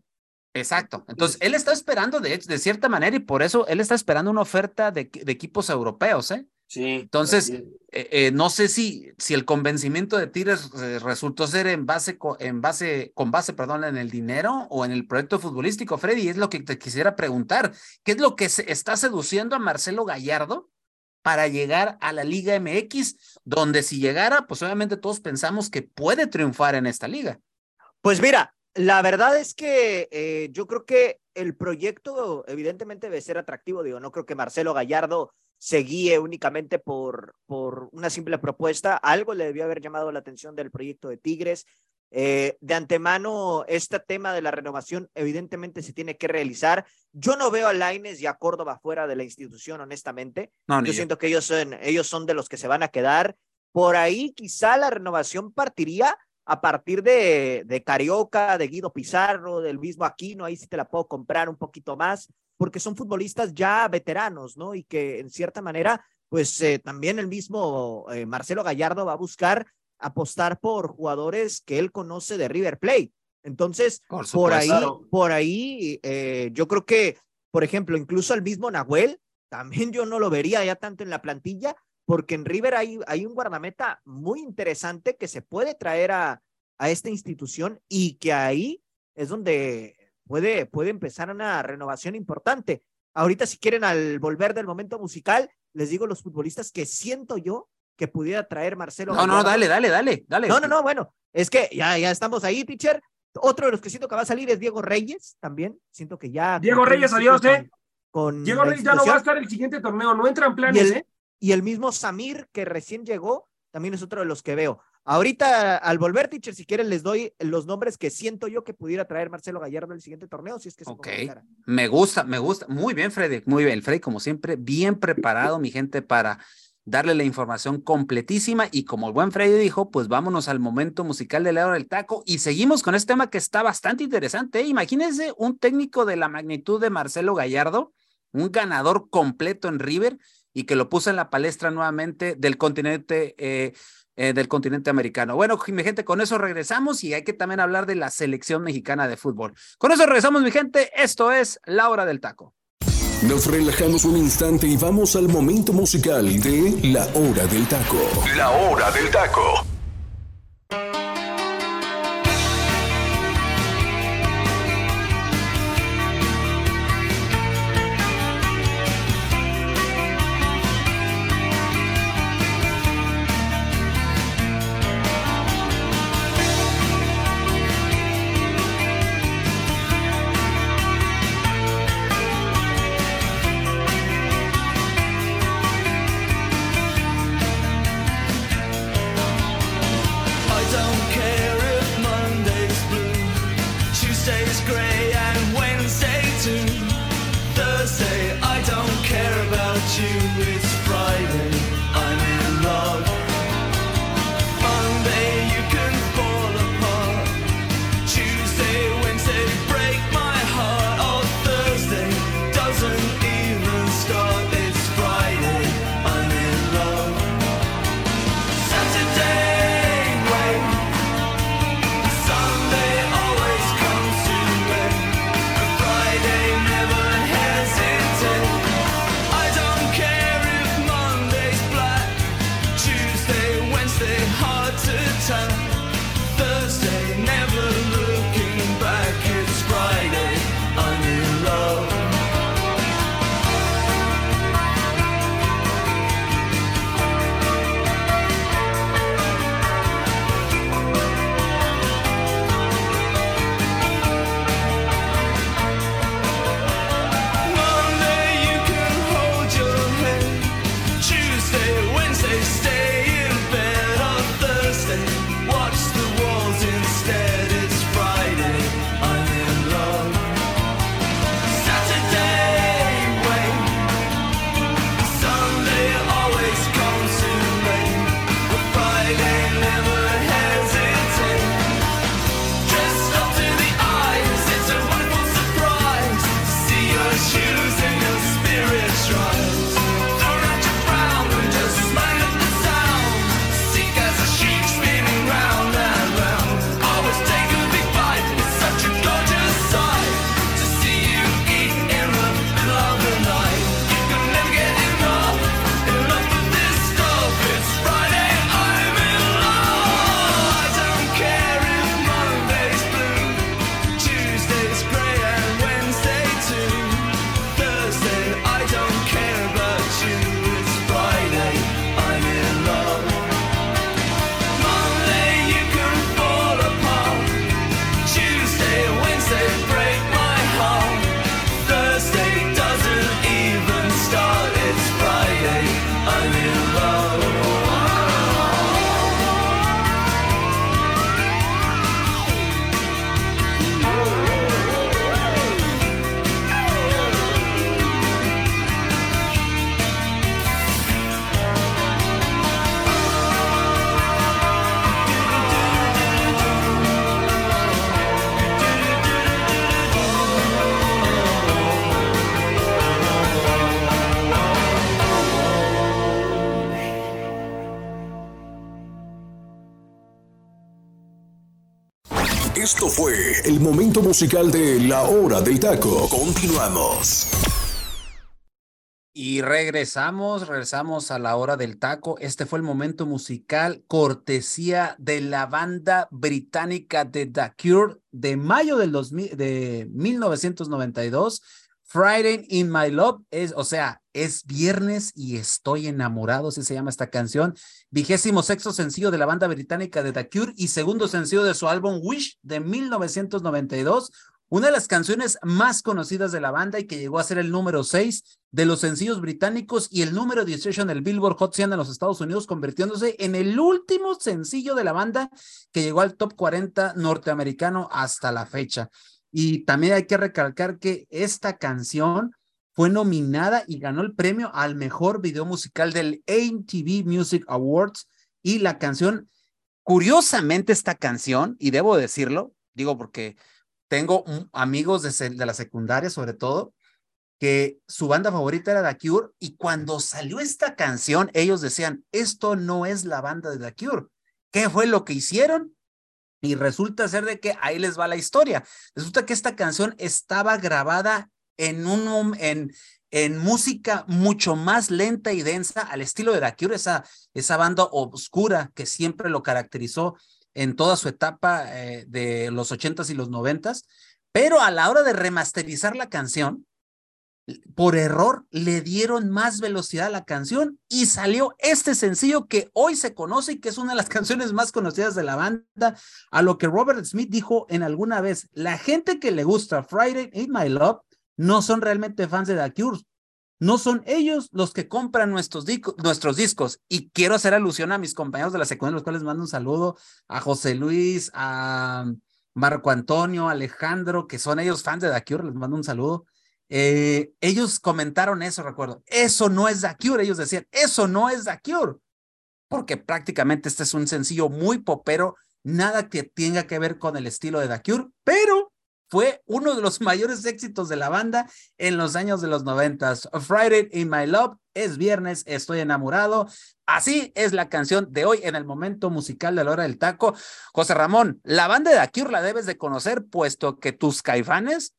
Speaker 1: Exacto. Entonces, él está esperando, de, de cierta manera, y por eso él está esperando una oferta de, de equipos europeos, ¿eh?
Speaker 2: Sí.
Speaker 1: Entonces, eh, eh, no sé si, si el convencimiento de Tigres eh, resultó ser en base, en base, con base, perdón, en el dinero o en el proyecto futbolístico, Freddy. Es lo que te quisiera preguntar. ¿Qué es lo que se está seduciendo a Marcelo Gallardo para llegar a la Liga MX, donde si llegara, pues obviamente todos pensamos que puede triunfar en esta liga?
Speaker 3: Pues mira, la verdad es que yo creo que el proyecto evidentemente debe ser atractivo. Digo, no creo que Marcelo Gallardo se guíe únicamente por, por una simple propuesta. Algo le debió haber llamado la atención del proyecto de Tigres. Eh, de antemano, este tema de la renovación evidentemente se tiene que realizar. Yo no veo a Laines y a Córdoba fuera de la institución, honestamente. yo siento que ellos son, ellos son de los que se van a quedar. Por ahí quizá la renovación partiría a partir de, de Carioca, de Guido Pizarro, del mismo Aquino, ahí sí te la puedo comprar un poquito más porque son futbolistas ya veteranos, ¿no? Y que en cierta manera, pues eh, también el mismo eh, Marcelo Gallardo va a buscar apostar por jugadores que él conoce de River Plate. Entonces, por, ahí, por ahí, eh, yo creo que, por ejemplo, incluso al mismo Nahuel, también yo no lo vería ya tanto en la plantilla, porque en River hay, hay un guardameta muy interesante que se puede traer a, a esta institución y que ahí es donde puede, puede empezar una renovación importante. Ahorita, si quieren, al volver del momento musical, les digo los futbolistas que siento yo que pudiera traer Marcelo.
Speaker 1: No, no, dale, dale, dale, dale.
Speaker 3: No, no, no, bueno, es que ya, ya estamos ahí, teacher. Otro de los que siento que va a salir es Diego Reyes, también. Siento que ya.
Speaker 2: Diego Reyes, adiós, ¿eh? Con Diego Reyes ya no va a estar el siguiente torneo, no entra en planes, ¿eh?
Speaker 3: Y el mismo Samir, que recién llegó, también es otro de los que veo. Ahorita, al volver, teacher, si quieren, les doy los nombres que siento yo que pudiera traer Marcelo Gallardo el siguiente torneo, si es que se
Speaker 1: Ok, me gusta, me gusta. Muy bien, Freddy, muy bien. Freddy, como siempre, bien preparado, mi gente, para darle la información completísima. Y como el buen Freddy dijo, pues vámonos al momento musical de la hora del taco y seguimos con este tema que está bastante interesante. ¿eh? Imagínense un técnico de la magnitud de Marcelo Gallardo, un ganador completo en River y que lo puso en la palestra nuevamente del continente. Eh, eh, del continente americano. Bueno, mi gente, con eso regresamos y hay que también hablar de la selección mexicana de fútbol. Con eso regresamos, mi gente. Esto es La Hora del Taco.
Speaker 4: Nos relajamos un instante y vamos al momento musical de La Hora del Taco. La Hora del Taco. Musical de La Hora del Taco. Continuamos.
Speaker 1: Y regresamos, regresamos a la hora del taco. Este fue el momento musical cortesía de la banda británica de The Cure de mayo del 2000, de 1992 Friday in My Love es, o sea, es viernes y estoy enamorado, así se llama esta canción. Vigésimo sexto sencillo de la banda británica de The Cure y segundo sencillo de su álbum Wish de 1992. Una de las canciones más conocidas de la banda y que llegó a ser el número 6 de los sencillos británicos y el número 18 en el Billboard Hot 100 en los Estados Unidos, convirtiéndose en el último sencillo de la banda que llegó al top 40 norteamericano hasta la fecha. Y también hay que recalcar que esta canción fue nominada y ganó el premio al mejor video musical del MTV Music Awards. Y la canción, curiosamente esta canción, y debo decirlo, digo porque tengo amigos de, de la secundaria sobre todo, que su banda favorita era The Cure y cuando salió esta canción ellos decían, esto no es la banda de The Cure. ¿Qué fue lo que hicieron? Y resulta ser de que ahí les va la historia. Resulta que esta canción estaba grabada en un en, en música mucho más lenta y densa al estilo de The Cure, esa, esa banda oscura que siempre lo caracterizó en toda su etapa eh, de los ochentas y los noventas. Pero a la hora de remasterizar la canción, por error le dieron más velocidad a la canción y salió este sencillo que hoy se conoce y que es una de las canciones más conocidas de la banda, a lo que Robert Smith dijo en alguna vez, la gente que le gusta Friday in My Love no son realmente fans de The Cure, no son ellos los que compran nuestros, nuestros discos. Y quiero hacer alusión a mis compañeros de la secundaria, los cuales mando un saludo a José Luis, a Marco Antonio, Alejandro, que son ellos fans de The Cure, les mando un saludo. Eh, ellos comentaron eso, recuerdo. Eso no es The Cure. Ellos decían, eso no es The Cure. Porque prácticamente este es un sencillo muy popero, nada que tenga que ver con el estilo de The Cure, pero fue uno de los mayores éxitos de la banda en los años de los noventas. Friday in My Love es viernes, estoy enamorado. Así es la canción de hoy en el momento musical de la hora del taco. José Ramón, la banda de The Cure la debes de conocer, puesto que tus caifanes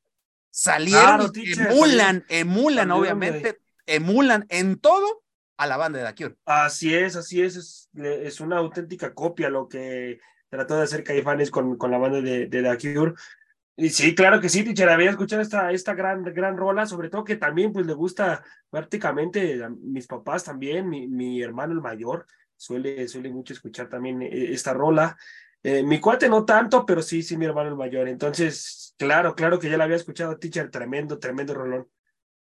Speaker 1: salieron emulan, emulan, obviamente, emulan en todo a la banda de The Cure.
Speaker 2: Así es, así es, es, una auténtica copia lo que trató de hacer Caifanes con, con la banda de, de The Cure. Sí, claro que sí, teacher, había escuchado esta, esta gran, gran rola, sobre todo que también pues le gusta prácticamente a mis papás también, mi, mi hermano el mayor suele, suele mucho escuchar también eh, esta rola. Eh, mi cuate no tanto, pero sí, sí, mi hermano el mayor. Entonces, claro, claro que ya la había escuchado, teacher, tremendo, tremendo rolón.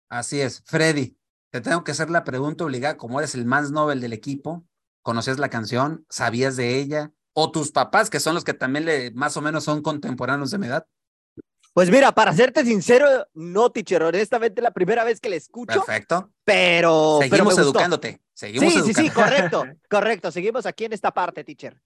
Speaker 1: Así es, Freddy, te tengo que hacer la pregunta obligada, como eres el más novel del equipo, ¿conoces la canción? ¿Sabías de ella? ¿O tus papás, que son los que también le, más o menos son contemporáneos de mi edad?
Speaker 3: Pues mira, para serte sincero, no, teacher, honestamente la primera vez que la escucho.
Speaker 1: Perfecto.
Speaker 3: Pero.
Speaker 1: Seguimos educándote. Seguimos
Speaker 3: sí, sí, sí, correcto, correcto. Seguimos aquí en esta parte, teacher.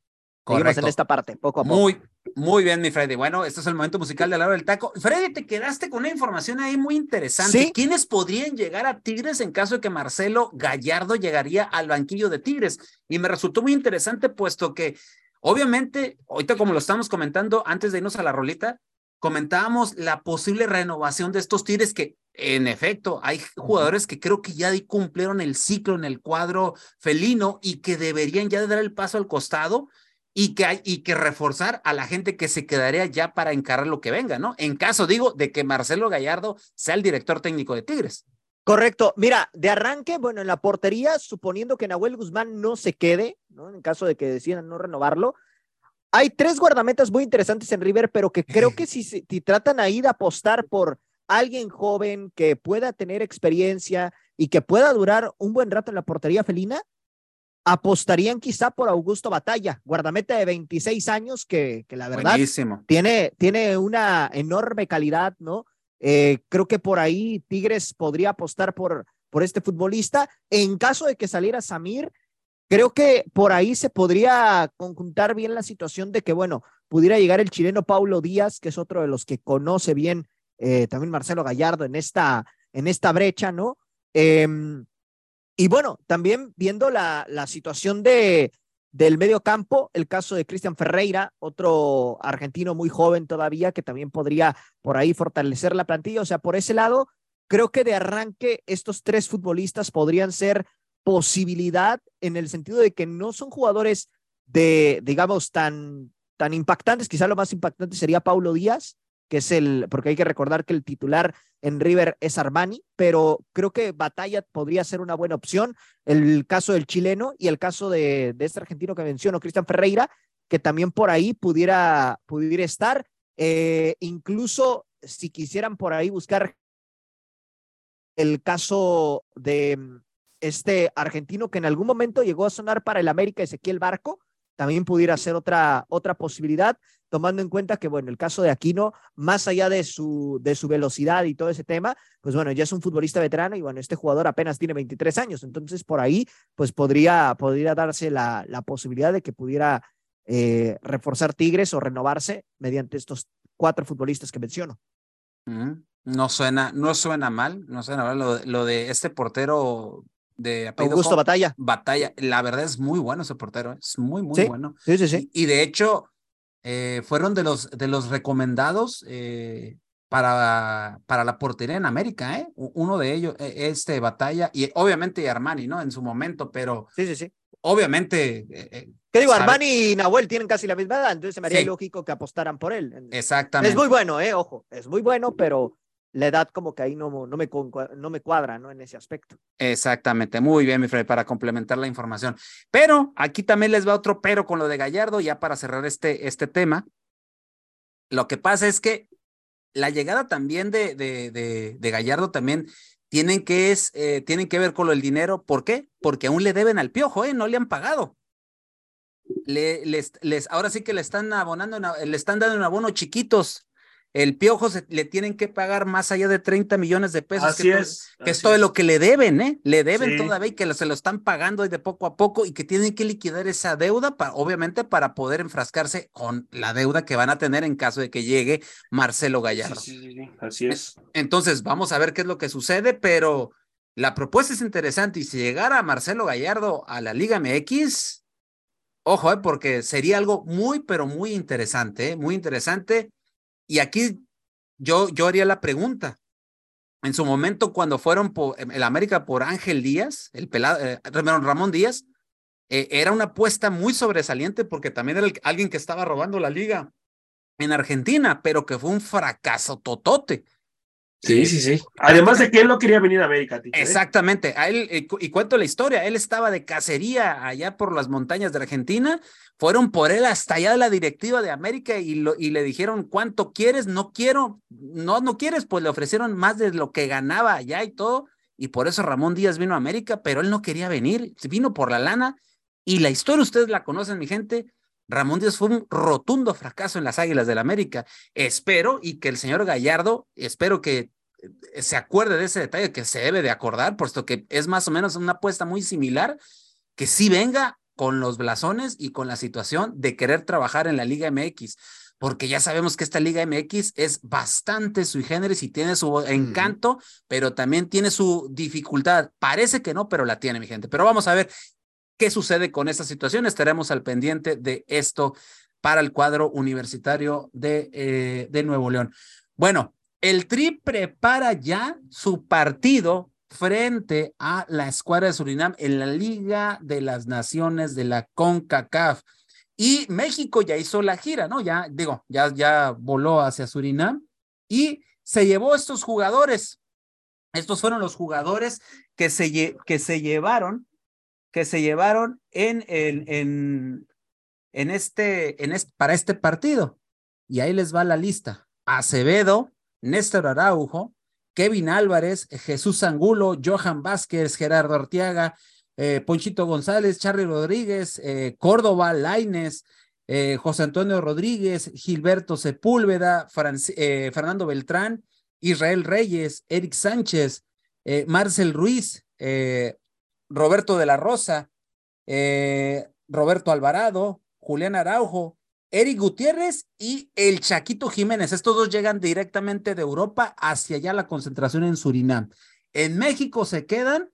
Speaker 3: Seguimos en esta parte, poco a poco.
Speaker 1: Muy, Muy bien, mi Freddy. Bueno, este es el momento musical de la hora del taco. Freddy, te quedaste con una información ahí muy interesante. ¿Quiénes podrían llegar a Tigres en caso de que Marcelo Gallardo llegaría al banquillo de Tigres? Y me resultó muy interesante, puesto que, obviamente, ahorita como lo estamos comentando, antes de irnos a la rolita, comentábamos la posible renovación de estos Tigres que, en efecto, hay jugadores que creo que ya cumplieron el ciclo en el cuadro felino y que deberían ya dar el paso al costado y que hay y que reforzar a la gente que se quedaría ya para encarar lo que venga, ¿no? En caso, digo, de que Marcelo Gallardo sea el director técnico de Tigres.
Speaker 3: Correcto. Mira, de arranque, bueno, en la portería, suponiendo que Nahuel Guzmán no se quede, ¿no? En caso de que decidan no renovarlo, hay tres guardametas muy interesantes en River, pero que creo que si, si tratan ahí de apostar por alguien joven que pueda tener experiencia y que pueda durar un buen rato en la portería felina, apostarían quizá por Augusto Batalla, guardameta de 26 años que, que la verdad tiene, tiene una enorme calidad, ¿no? Eh, creo que por ahí Tigres podría apostar por, por este futbolista. En caso de que saliera Samir, creo que por ahí se podría conjuntar bien la situación de que, bueno, pudiera llegar el chileno Paulo Díaz, que es otro de los que conoce bien eh, también Marcelo Gallardo en esta, en esta brecha, ¿no? Eh, y bueno, también viendo la, la situación de, del medio campo, el caso de Cristian Ferreira, otro argentino muy joven todavía que también podría por ahí fortalecer la plantilla. O sea, por ese lado, creo que de arranque estos tres futbolistas podrían ser posibilidad en el sentido de que no son jugadores de, digamos, tan, tan impactantes. Quizá lo más impactante sería Paulo Díaz, que es el, porque hay que recordar que el titular en River es Armani, pero creo que Batalla podría ser una buena opción. El caso del chileno y el caso de, este argentino que menciono, Cristian Ferreira, que también por ahí pudiera, pudiera estar. Eh, incluso si quisieran por ahí buscar el caso de este argentino que en algún momento llegó a sonar para el América, Ezequiel Barco, también pudiera ser otra, otra posibilidad, tomando en cuenta que, bueno, el caso de Aquino, más allá de su, de su velocidad y todo ese tema, pues bueno, ya es un futbolista veterano y bueno, este jugador apenas tiene 23 años, entonces por ahí, pues podría, podría darse la, la posibilidad de que pudiera eh, reforzar Tigres o renovarse mediante estos cuatro futbolistas que menciono.
Speaker 1: No suena, no suena mal, no suena mal lo de este portero de
Speaker 3: Augusto Batalla.
Speaker 1: Batalla. La verdad es muy bueno ese portero, ¿eh? es muy, muy bueno.
Speaker 3: Sí, sí, sí.
Speaker 1: Y, de hecho, eh, fueron de los, de los recomendados eh, para, para la portería en América, ¿eh? Uno de ellos, e, este Batalla, y obviamente Armani, ¿no? En su momento, pero.
Speaker 3: Sí, sí, sí.
Speaker 1: Obviamente.
Speaker 3: ¿Qué digo? Armani y Nahuel tienen casi la misma edad, entonces se me haría lógico que apostaran por él.
Speaker 1: Exactamente.
Speaker 3: Es muy bueno, ¿eh? Ojo, es muy bueno, pero la edad como que ahí no, no, me, no me cuadra, ¿no? En ese aspecto.
Speaker 1: Exactamente, muy bien, mi Fred, para complementar la información. Pero aquí también les va otro pero con lo de Gallardo, ya para cerrar este, este tema. Lo que pasa es que la llegada también de, de, de, Gallardo también tienen que, es, eh, tienen que ver con lo del dinero. ¿Por qué? Porque aún le deben al piojo, ¿eh? No le han pagado. Le, les, les, ahora sí que le están abonando, le están dando un abono chiquitos el Piojo se, le tienen que pagar más allá de 30 millones de pesos.
Speaker 2: Así que es.
Speaker 1: que es todo lo que le deben, ¿eh? Le deben todavía y que se lo están pagando de poco a poco y que tienen que liquidar esa deuda, para, obviamente, para poder enfrascarse con la deuda que van a tener en caso de que llegue Marcelo Gallardo.
Speaker 2: Sí, sí, sí, así es.
Speaker 1: Entonces, vamos a ver qué es lo que sucede, pero la propuesta es interesante y si llegara Marcelo Gallardo a la Liga MX, ojo, ¿eh? porque sería algo muy, pero muy interesante, ¿eh? Muy interesante y aquí yo, yo haría la pregunta. En su momento, cuando fueron por el América por Ángel Díaz, el pelado, eh, Ramón Díaz, eh, era una apuesta muy sobresaliente porque también era alguien que estaba robando la liga en Argentina, pero que fue un fracaso totote.
Speaker 2: Sí, sí, sí. Además de que él no quería venir a América. ¿eh?
Speaker 1: Exactamente. A él, eh, y cuento la historia, él estaba de cacería allá por las montañas de Argentina, fueron por él hasta allá de la directiva de América y, lo, y le dijeron, ¿cuánto quieres? No quiero, no, no quieres, pues le ofrecieron más de lo que ganaba allá y todo, y por eso Ramón Díaz vino a América, pero él no quería venir, vino por la lana, y la historia ustedes la conocen, mi gente, Ramón Díaz fue un rotundo fracaso en las Águilas del América. Espero y que el señor Gallardo, espero que eh, se acuerde de ese detalle que se debe de acordar, puesto que es más o menos una apuesta muy similar, que sí venga con los blasones y con la situación de querer trabajar en la Liga MX. porque ya sabemos que esta Liga MX es bastante sui generis y tiene su encanto, pero también tiene su dificultad. Parece que no, pero la tiene, mi gente. Pero vamos a ver qué sucede con esta situación. Estaremos al pendiente de esto para el cuadro universitario de, eh, de Nuevo León. Bueno, el Tri prepara ya su partido frente a la escuadra de Surinam en la Liga de las Naciones de la CONCACAF. Y México ya hizo la gira, ¿no? Ya, digo, ya, ya voló hacia Surinam y se llevó estos jugadores. Estos fueron los jugadores que se, que se llevaron, que se llevaron en, en, en, en este, en para este partido. Y ahí les va la lista. Acevedo, Néstor Araujo, Kevin Álvarez, Jesús Angulo, Johan Vázquez, Gerardo Arteaga, eh, Ponchito González, Charlie Rodríguez, eh, Córdoba, Laines, eh, José Antonio Rodríguez, Gilberto Sepúlveda, Fernando Beltrán, Israel Reyes, Eric Sánchez, Marcel Ruiz, Roberto de la Rosa, Roberto Alvarado, Julián Araujo, Eric Gutiérrez y el Chaquito Jiménez. Estos dos llegan directamente de Europa hacia allá la concentración en Surinam. En México se quedan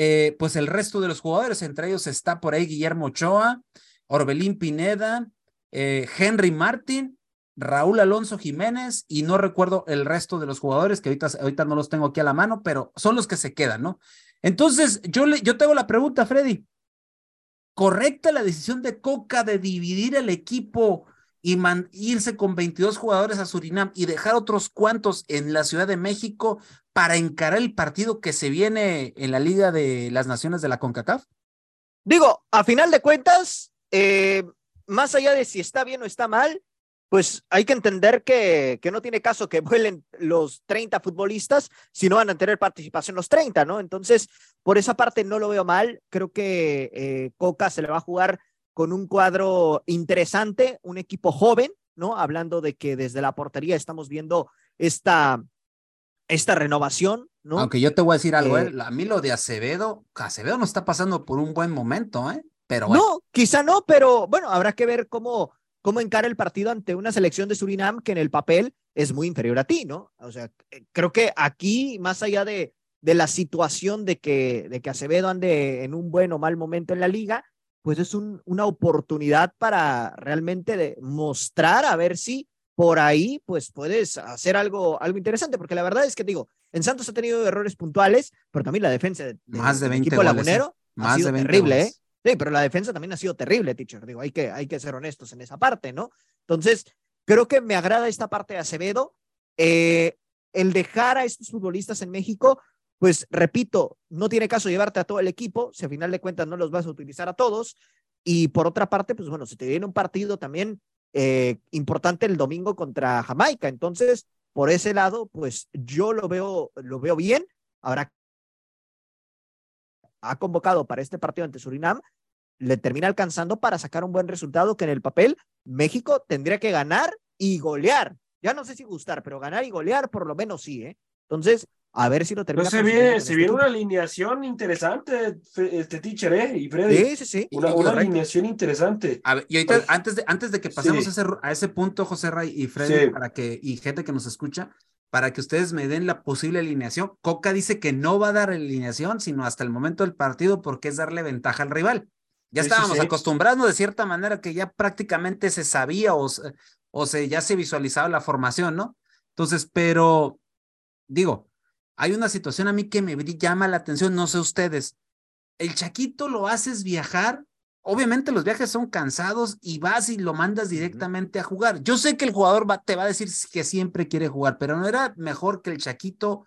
Speaker 1: eh, pues el resto de los jugadores, entre ellos está por ahí Guillermo Ochoa, Orbelín Pineda, eh, Henry Martín, Raúl Alonso Jiménez y no recuerdo el resto de los jugadores que ahorita, ahorita no los tengo aquí a la mano, pero son los que se quedan, ¿no? Entonces, yo, le, yo tengo la pregunta, Freddy. ¿Correcta la decisión de Coca de dividir el equipo y irse con 22 jugadores a Surinam y dejar otros cuantos en la Ciudad de México para encarar el partido que se viene en la Liga de las Naciones de la CONCACAF?
Speaker 3: Digo, a final de cuentas, eh, más allá de si está bien o está mal, pues hay que entender que, que, no tiene caso que vuelen los 30 futbolistas si no van a tener participación los 30, ¿no? Entonces, por esa parte no lo veo mal. Creo que eh, Coca se le va a jugar con un cuadro interesante, un equipo joven, ¿no? Hablando de que desde la portería estamos viendo esta, esta renovación, ¿no?
Speaker 1: Aunque yo te voy a decir algo, ¿eh? ¿eh? a mí lo de Acevedo, Acevedo no está pasando por un buen momento, ¿eh? Pero
Speaker 3: No, quizá no, pero bueno, habrá que ver cómo, cómo encara el partido ante una selección de Surinam que en el papel es muy inferior a ti, ¿no? O sea, eh, creo que aquí, más allá de, de la situación de que, de que Acevedo ande en un buen o mal momento en la liga, pues es un, una oportunidad para realmente de mostrar a ver si por ahí, pues puedes hacer algo, algo interesante, porque la verdad es que digo, en Santos ha tenido errores puntuales, pero también la defensa de,
Speaker 1: más de 20
Speaker 3: equipo
Speaker 1: goles,
Speaker 3: lagunero
Speaker 1: más
Speaker 3: ha sido
Speaker 1: de 20
Speaker 3: terrible,
Speaker 1: goles.
Speaker 3: ¿eh? Sí, pero la defensa también ha sido terrible, teacher. Digo, hay que, hay que ser honestos en esa parte, ¿no? Entonces, creo que me agrada esta parte de Acevedo. Eh, el dejar a estos futbolistas en México, pues repito, no tiene caso llevarte a todo el equipo, si a final de cuentas no los vas a utilizar a todos. Y por otra parte, pues bueno, se te viene un partido también eh, importante el domingo contra Jamaica. Entonces, por ese lado, pues yo lo veo, lo veo bien. Ahora ha convocado para este partido ante Surinam, le termina alcanzando para sacar un buen resultado que en el papel México tendría que ganar y golear. Ya no sé si gustar, pero ganar y golear por lo menos sí, ¿eh? Entonces, a ver si lo termina.
Speaker 2: Se viene, se viene una alineación interesante, este teacher, ¿eh? Y Freddy.
Speaker 3: Sí, sí, sí.
Speaker 2: Una, una alineación interesante.
Speaker 1: A ver, y ahorita, pues, antes, de, antes de que pasemos sí. a, ese, a, ese, punto, José Ray y Freddy, sí. para que, y gente que nos escucha, para que ustedes me den la posible alineación. Coca dice que no va a dar alineación, sino hasta el momento del partido, porque es darle ventaja al rival. Ya sí, estábamos acostumbrados de cierta manera que ya prácticamente se sabía o, o se, ya se visualizaba la formación, ¿no? Entonces, pero digo, hay una situación a mí que me llama la atención, no sé ustedes. El Chaquito lo haces viajar, obviamente los viajes son cansados y vas y lo mandas directamente a jugar. Yo sé que el jugador va, te va a decir que siempre quiere jugar, pero no era mejor que el Chaquito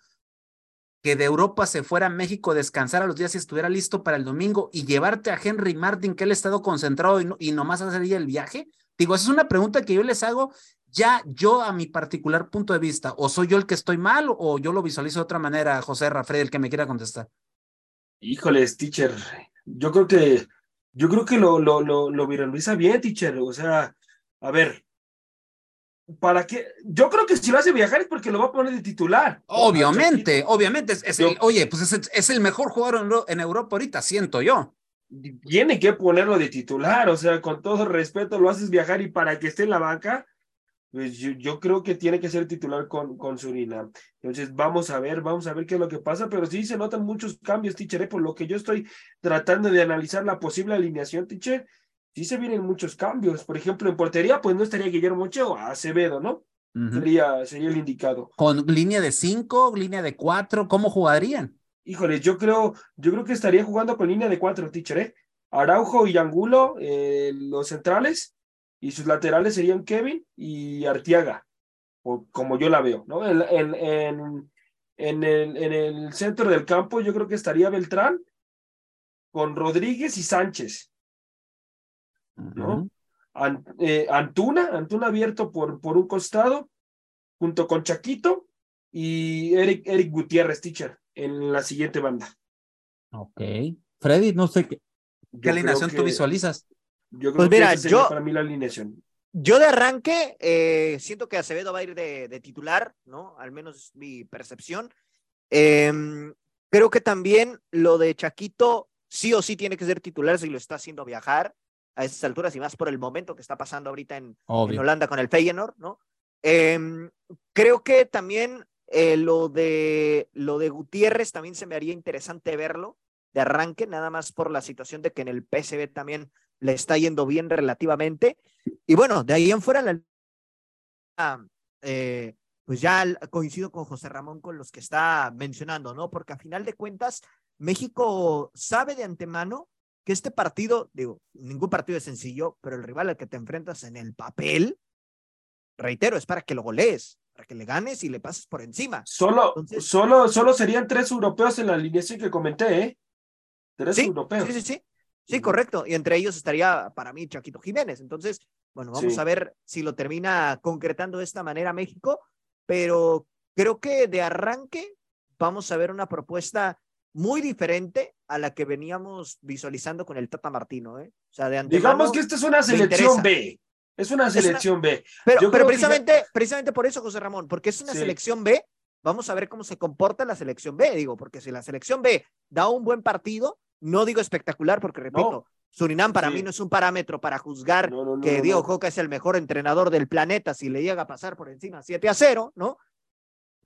Speaker 1: que de Europa se fuera a México a descansar a los días y estuviera listo para el domingo y llevarte a Henry Martin, que él ha estado concentrado y, no, y nomás hacería el viaje? Digo, esa es una pregunta que yo les hago ya yo a mi particular punto de vista, o soy yo el que estoy mal o yo lo visualizo de otra manera, José Rafael, el que me quiera contestar.
Speaker 2: Híjoles, teacher, yo creo que, yo creo que lo, lo, lo, lo viraliza bien, teacher, o sea, a ver, ¿para qué? Yo creo que si lo hace viajar es porque lo va a poner de titular.
Speaker 1: Obviamente, obviamente, es, es yo, el, oye, pues es, es, el mejor jugador en, en Europa ahorita, siento yo.
Speaker 2: Tiene que ponerlo de titular, o sea, con todo respeto, lo haces viajar y para que esté en la banca, pues yo, yo, creo que tiene que ser titular con, con Surinam. Entonces, vamos a ver, vamos a ver qué es lo que pasa, pero sí se notan muchos cambios, teacher, ¿eh? por lo que yo estoy tratando de analizar la posible alineación, teacher, sí se vienen muchos cambios. Por ejemplo, en portería, pues no estaría Guillermo Ochoa, Acevedo, ¿no? sería, sería el indicado.
Speaker 1: ¿Con línea de cinco, línea de cuatro? ¿Cómo jugarían?
Speaker 2: Híjole, yo creo, yo creo que estaría jugando con línea de cuatro, teacher, ¿eh? Araujo y Angulo, eh, los centrales, y sus laterales serían Kevin y Artiaga, o como yo la veo, ¿no? En, en, en, en, el, en el centro del campo yo creo que estaría Beltrán con Rodríguez y Sánchez, ¿no? Eh, Antuna, Antuna abierto por, por un costado, junto con Chaquito y Eric, Eric Gutiérrez, teacher, en la siguiente banda.
Speaker 1: Ok. Freddy, no sé qué, ¿qué alineación tú visualizas.
Speaker 2: Yo creo pues mira, que yo, para mí la alineación.
Speaker 3: Yo de arranque eh, siento que Acevedo va a ir de, titular, ¿no? Al menos es mi percepción. Em, creo que también lo de Chaquito sí o sí tiene que ser titular si lo está haciendo viajar a esas alturas y más por el momento que está pasando ahorita en, Holanda con el Feyenoord, ¿no? Em, creo que también eh, lo, de, lo de Gutiérrez también se me haría interesante verlo de arranque, nada más por la situación de que en el PSV también le está yendo bien relativamente. Y bueno, de ahí en fuera, la, eh, pues ya coincido con José Ramón con los que está mencionando, ¿no? Porque a final de cuentas, México sabe de antemano que este partido, digo, ningún partido es sencillo, pero el rival al que te enfrentas en el papel, reitero, es para que lo golees, para que le ganes y le pases por encima.
Speaker 2: Solo, solo, solo serían tres europeos en la alineación que comenté, ¿eh? Tres europeos.
Speaker 3: Sí, sí, sí. Sí, correcto. Y entre ellos estaría para mí Chaquito Jiménez. Entonces, bueno, vamos a ver si lo termina concretando de esta manera México, pero creo que de arranque vamos a ver una propuesta muy diferente a la que veníamos visualizando con el Tata Martino. ¿eh? O sea, de
Speaker 2: Digamos que esta es una selección B. Es una selección B.
Speaker 3: Pero, pero precisamente, precisamente por eso, José Ramón, porque es una selección B, vamos a ver cómo se comporta la selección B, digo, porque si la selección B da un buen partido, no digo espectacular porque, repito, Surinam para mí no es un parámetro para juzgar que Diego Coca es el mejor entrenador del planeta si le llega a pasar por encima 7 a 0, ¿no?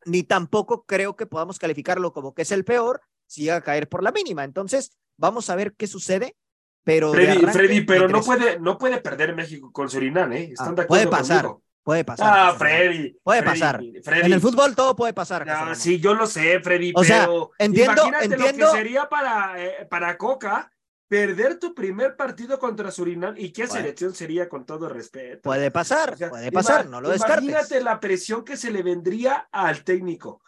Speaker 3: Ni tampoco creo que podamos calificarlo como que es el peor si llega a caer por la mínima. Entonces, vamos a ver qué sucede. Pero
Speaker 2: Freddy, pero no puede, no puede perder México con Surinam, ¿eh?
Speaker 3: ¿Están ah, de acuerdo puede pasar. Puede pasar.
Speaker 2: Ah, Freddy.
Speaker 3: Puede pasar. En el fútbol todo puede pasar.
Speaker 2: sí, yo lo sé, Freddy. O sea, entiendo, imagínate lo que sería para, eh, para Coca perder tu primer partido contra Surinam y qué selección sería con todo respeto.
Speaker 3: Puede pasar, puede pasar, no lo descartes.
Speaker 2: Imagínate la presión que se le vendría al técnico.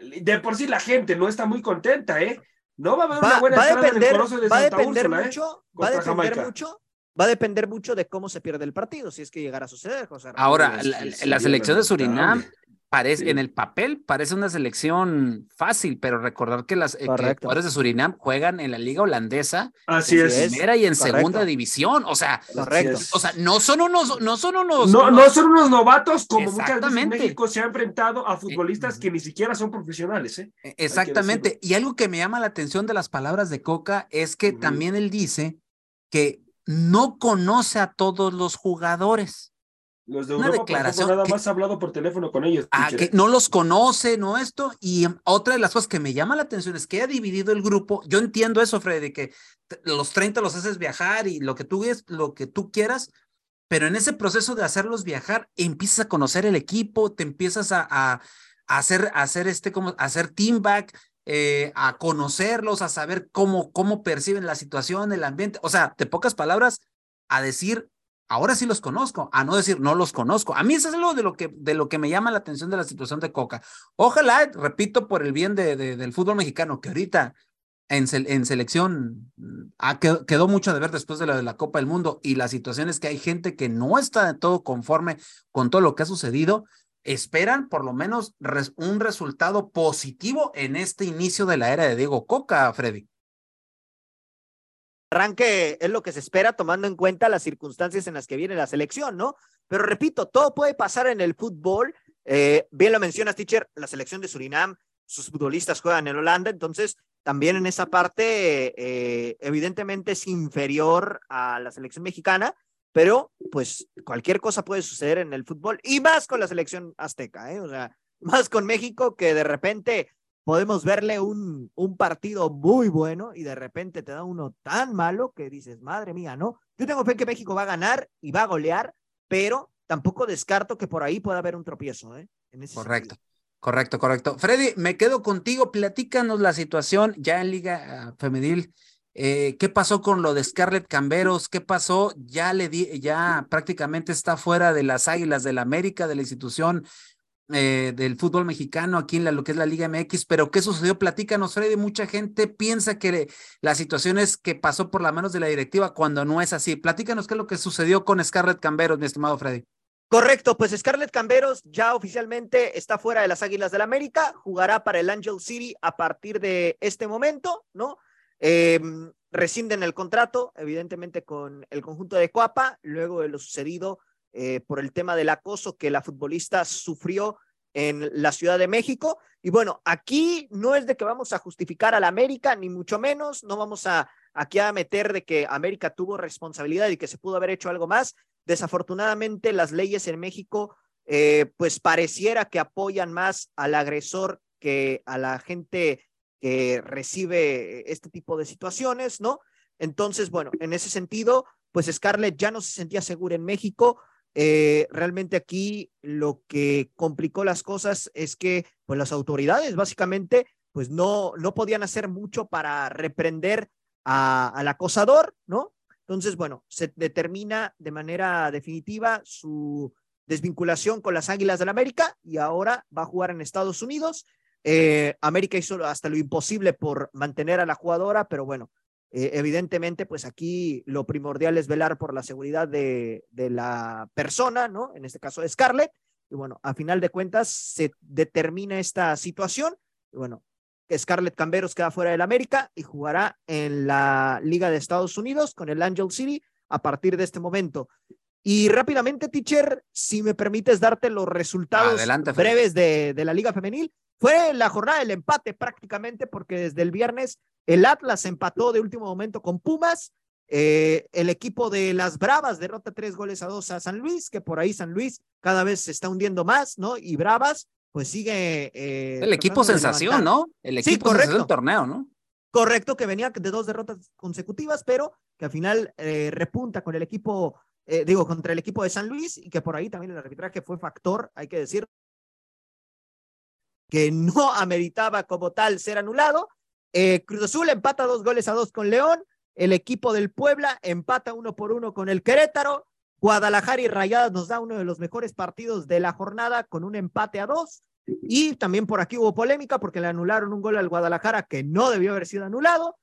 Speaker 2: De por sí la gente no está muy contenta, ¿eh? No va a haber una buena
Speaker 3: va a depender, de va a depender ¿eh? mucho, va a depender mucho va a depender mucho de cómo se pierde el partido, si es que llegara a suceder, José.
Speaker 1: Ahora, la, selección de Surinam parece, en el papel parece una selección fácil, pero recordar que las eh, jugadores de Surinam juegan en la liga holandesa
Speaker 2: Así
Speaker 1: en primera y en segunda división, o sea,
Speaker 3: Correcto.
Speaker 1: o sea, no son unos, no son unos,
Speaker 2: no, no son unos novatos como muchas veces México se ha enfrentado a futbolistas eh, que ni siquiera son profesionales, ¿eh?
Speaker 1: E, exactamente. Y algo que me llama la atención de las palabras de Coca es que también él dice que no conoce a todos los jugadores.
Speaker 2: Los de Europa, declaración nada más ha hablado por teléfono con ellos.
Speaker 1: Ah, que no los conoce, no esto. Y otra de las cosas que me llama la atención es que ha dividido el grupo. Yo entiendo eso, Freddy, que los 30 los haces viajar y lo que tú es lo que tú quieras, pero en ese proceso de hacerlos viajar, empiezas a conocer el equipo, te empiezas a, a, hacer, a hacer este, como, hacer team back, eh, a conocerlos, a saber cómo, cómo perciben la situación, el ambiente. O sea, de pocas palabras, a decir, ahora sí los conozco, a no decir, no los conozco. A mí eso es algo de lo que, de lo que me llama la atención de la situación de Coca. Ojalá, repito, por el bien de, del fútbol mexicano, que ahorita en, en selección quedó, quedó, mucho de ver después de la de la Copa del Mundo y la situación es que hay gente que no está de todo conforme con todo lo que ha sucedido esperan por lo menos un resultado positivo en este inicio de la era de Diego Coca, Freddy.
Speaker 3: Arranque es lo que se espera tomando en cuenta las circunstancias en las que viene la selección, ¿no? Pero repito, todo puede pasar en el fútbol. Eh, bien lo mencionas, teacher, la selección de Surinam, sus futbolistas juegan en Holanda, entonces también en esa parte eh, evidentemente es inferior a la selección mexicana, pero pues cualquier cosa puede suceder en el fútbol y más con la selección azteca, ¿eh? o sea, más con México que de repente podemos verle un, un partido muy bueno y de repente te da uno tan malo que dices, madre mía, ¿no? Yo tengo fe que México va a ganar y va a golear, pero tampoco descarto que por ahí pueda haber un tropiezo, ¿eh?
Speaker 1: Correcto. Correcto, correcto. Freddy, me quedo contigo. Platícanos la situación ya en Liga ah, Femenil. Eh, ¿Qué pasó con lo de Scarlett Camberos? ¿Qué pasó? Ya le di, ya prácticamente está fuera de las Águilas del la América, de la institución eh, del fútbol mexicano aquí en la, lo que es la Liga MX. Pero ¿qué sucedió? Platícanos, Freddy. Mucha gente piensa que la situación es que pasó por las manos de la directiva cuando no es así. Platícanos qué es lo que sucedió con Scarlett Camberos, mi estimado Freddy.
Speaker 3: Correcto, pues Scarlett Camberos ya oficialmente está fuera de las Águilas del América, jugará para el Angel City a partir de este momento, ¿no? Eh, rescinden el contrato, evidentemente con el conjunto de Coapa, luego de lo sucedido eh, por el tema del acoso que la futbolista sufrió en la Ciudad de México. Y bueno, aquí no es de que vamos a justificar a la América, ni mucho menos, no vamos a aquí a meter de que América tuvo responsabilidad y que se pudo haber hecho algo más. Desafortunadamente, las leyes en México, eh, pues pareciera que apoyan más al agresor que a la gente que recibe este tipo de situaciones, ¿no? Entonces, bueno, en ese sentido, pues Scarlett ya no se sentía segura en México. Eh, realmente aquí lo que complicó las cosas es que, pues las autoridades básicamente, pues no, no podían hacer mucho para reprender al acosador, ¿no? Entonces, bueno, se determina de manera definitiva su desvinculación con las Águilas del la América y ahora va a jugar en Estados Unidos. Eh, América hizo hasta lo imposible por mantener a la jugadora, pero bueno, eh, evidentemente, pues aquí lo primordial es velar por la seguridad de, de, la persona, ¿no? En este caso de Scarlett. Y bueno, a final de cuentas se determina esta situación. Y bueno, Scarlett Camberos queda fuera del América y jugará en la Liga de Estados Unidos con el Angel City a partir de este momento. Y rápidamente, teacher, si me permites darte los resultados breves de, de, la Liga Femenil. Fue la jornada del empate prácticamente porque desde el viernes el Atlas empató de último momento con Pumas. Eh, el equipo de las Bravas derrota tres goles a dos a San Luis, que por ahí San Luis cada vez se está hundiendo más, ¿no? Y Bravas pues sigue.
Speaker 1: Eh, el equipo sensación, ¿no? El equipo sí, del torneo, ¿no?
Speaker 3: Correcto, que venía de dos derrotas consecutivas, pero que al final eh, repunta con el equipo, eh, digo, contra el equipo de San Luis y que por ahí también el arbitraje fue factor, hay que decir, que no ameritaba como tal ser anulado. Cruz Azul empata dos goles a dos con León. El equipo del Puebla empata uno por uno con el Querétaro. Guadalajara y Rayadas nos da uno de los mejores partidos de la jornada con un empate a dos. Y también por aquí hubo polémica porque le anularon un gol al Guadalajara que no debió haber sido anulado.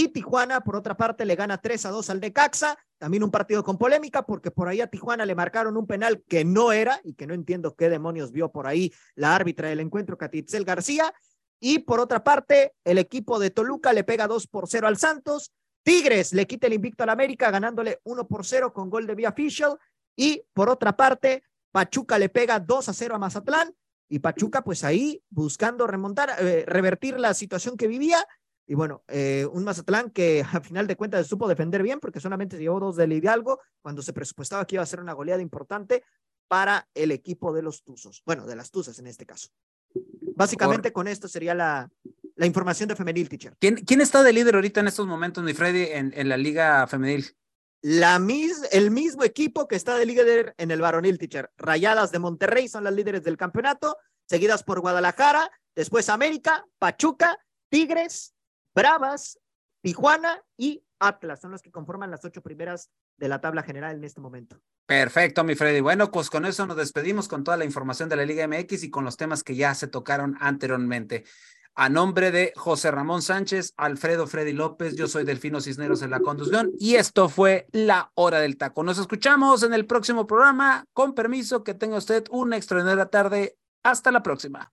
Speaker 3: Y Tijuana, por otra parte, le gana 3 a 2 al Necaxa. También un partido con polémica porque por ahí a Tijuana le marcaron un penal que no era y que no entiendo qué demonios vio por ahí la árbitra del encuentro, Catitzel García. Y por otra parte, el equipo de Toluca le pega 2 por 0 al Santos. Tigres le quita el invicto al América ganándole 1 por 0 con gol de Vía Official. Y por otra parte, Pachuca le pega 2 a 0 a Mazatlán. Y Pachuca, pues ahí buscando remontar, eh, revertir la situación que vivía. Y bueno, eh, un Mazatlán que a final de cuentas supo defender bien porque solamente llevó dos del Hidalgo cuando se presupuestaba que iba a ser una goleada importante para el equipo de los Tuzos. Bueno, de las Tuzas en este caso. Básicamente con esto sería la, la información de femenil, teacher.
Speaker 1: ¿Quién, ¿Quién, está de líder ahorita en estos momentos, mi Freddy, en, en la liga femenil?
Speaker 3: La mis, el mismo equipo que está de líder en el varonil, teacher. Rayadas de Monterrey son las líderes del campeonato, seguidas por Guadalajara, después América, Pachuca, Tigres, Bravas, Tijuana y Atlas. Son las que conforman las ocho primeras de la tabla general en este momento.
Speaker 1: Perfecto, mi Freddy. Bueno, pues con eso nos despedimos con toda la información de la Liga MX y con los temas que ya se tocaron anteriormente. A nombre de José Ramón Sánchez, Alfredo Freddy López, yo soy Delfino Cisneros en la conducción y esto fue La Hora del Taco. Nos escuchamos en el próximo programa. Con permiso, que tenga usted una extraordinaria tarde. Hasta la próxima.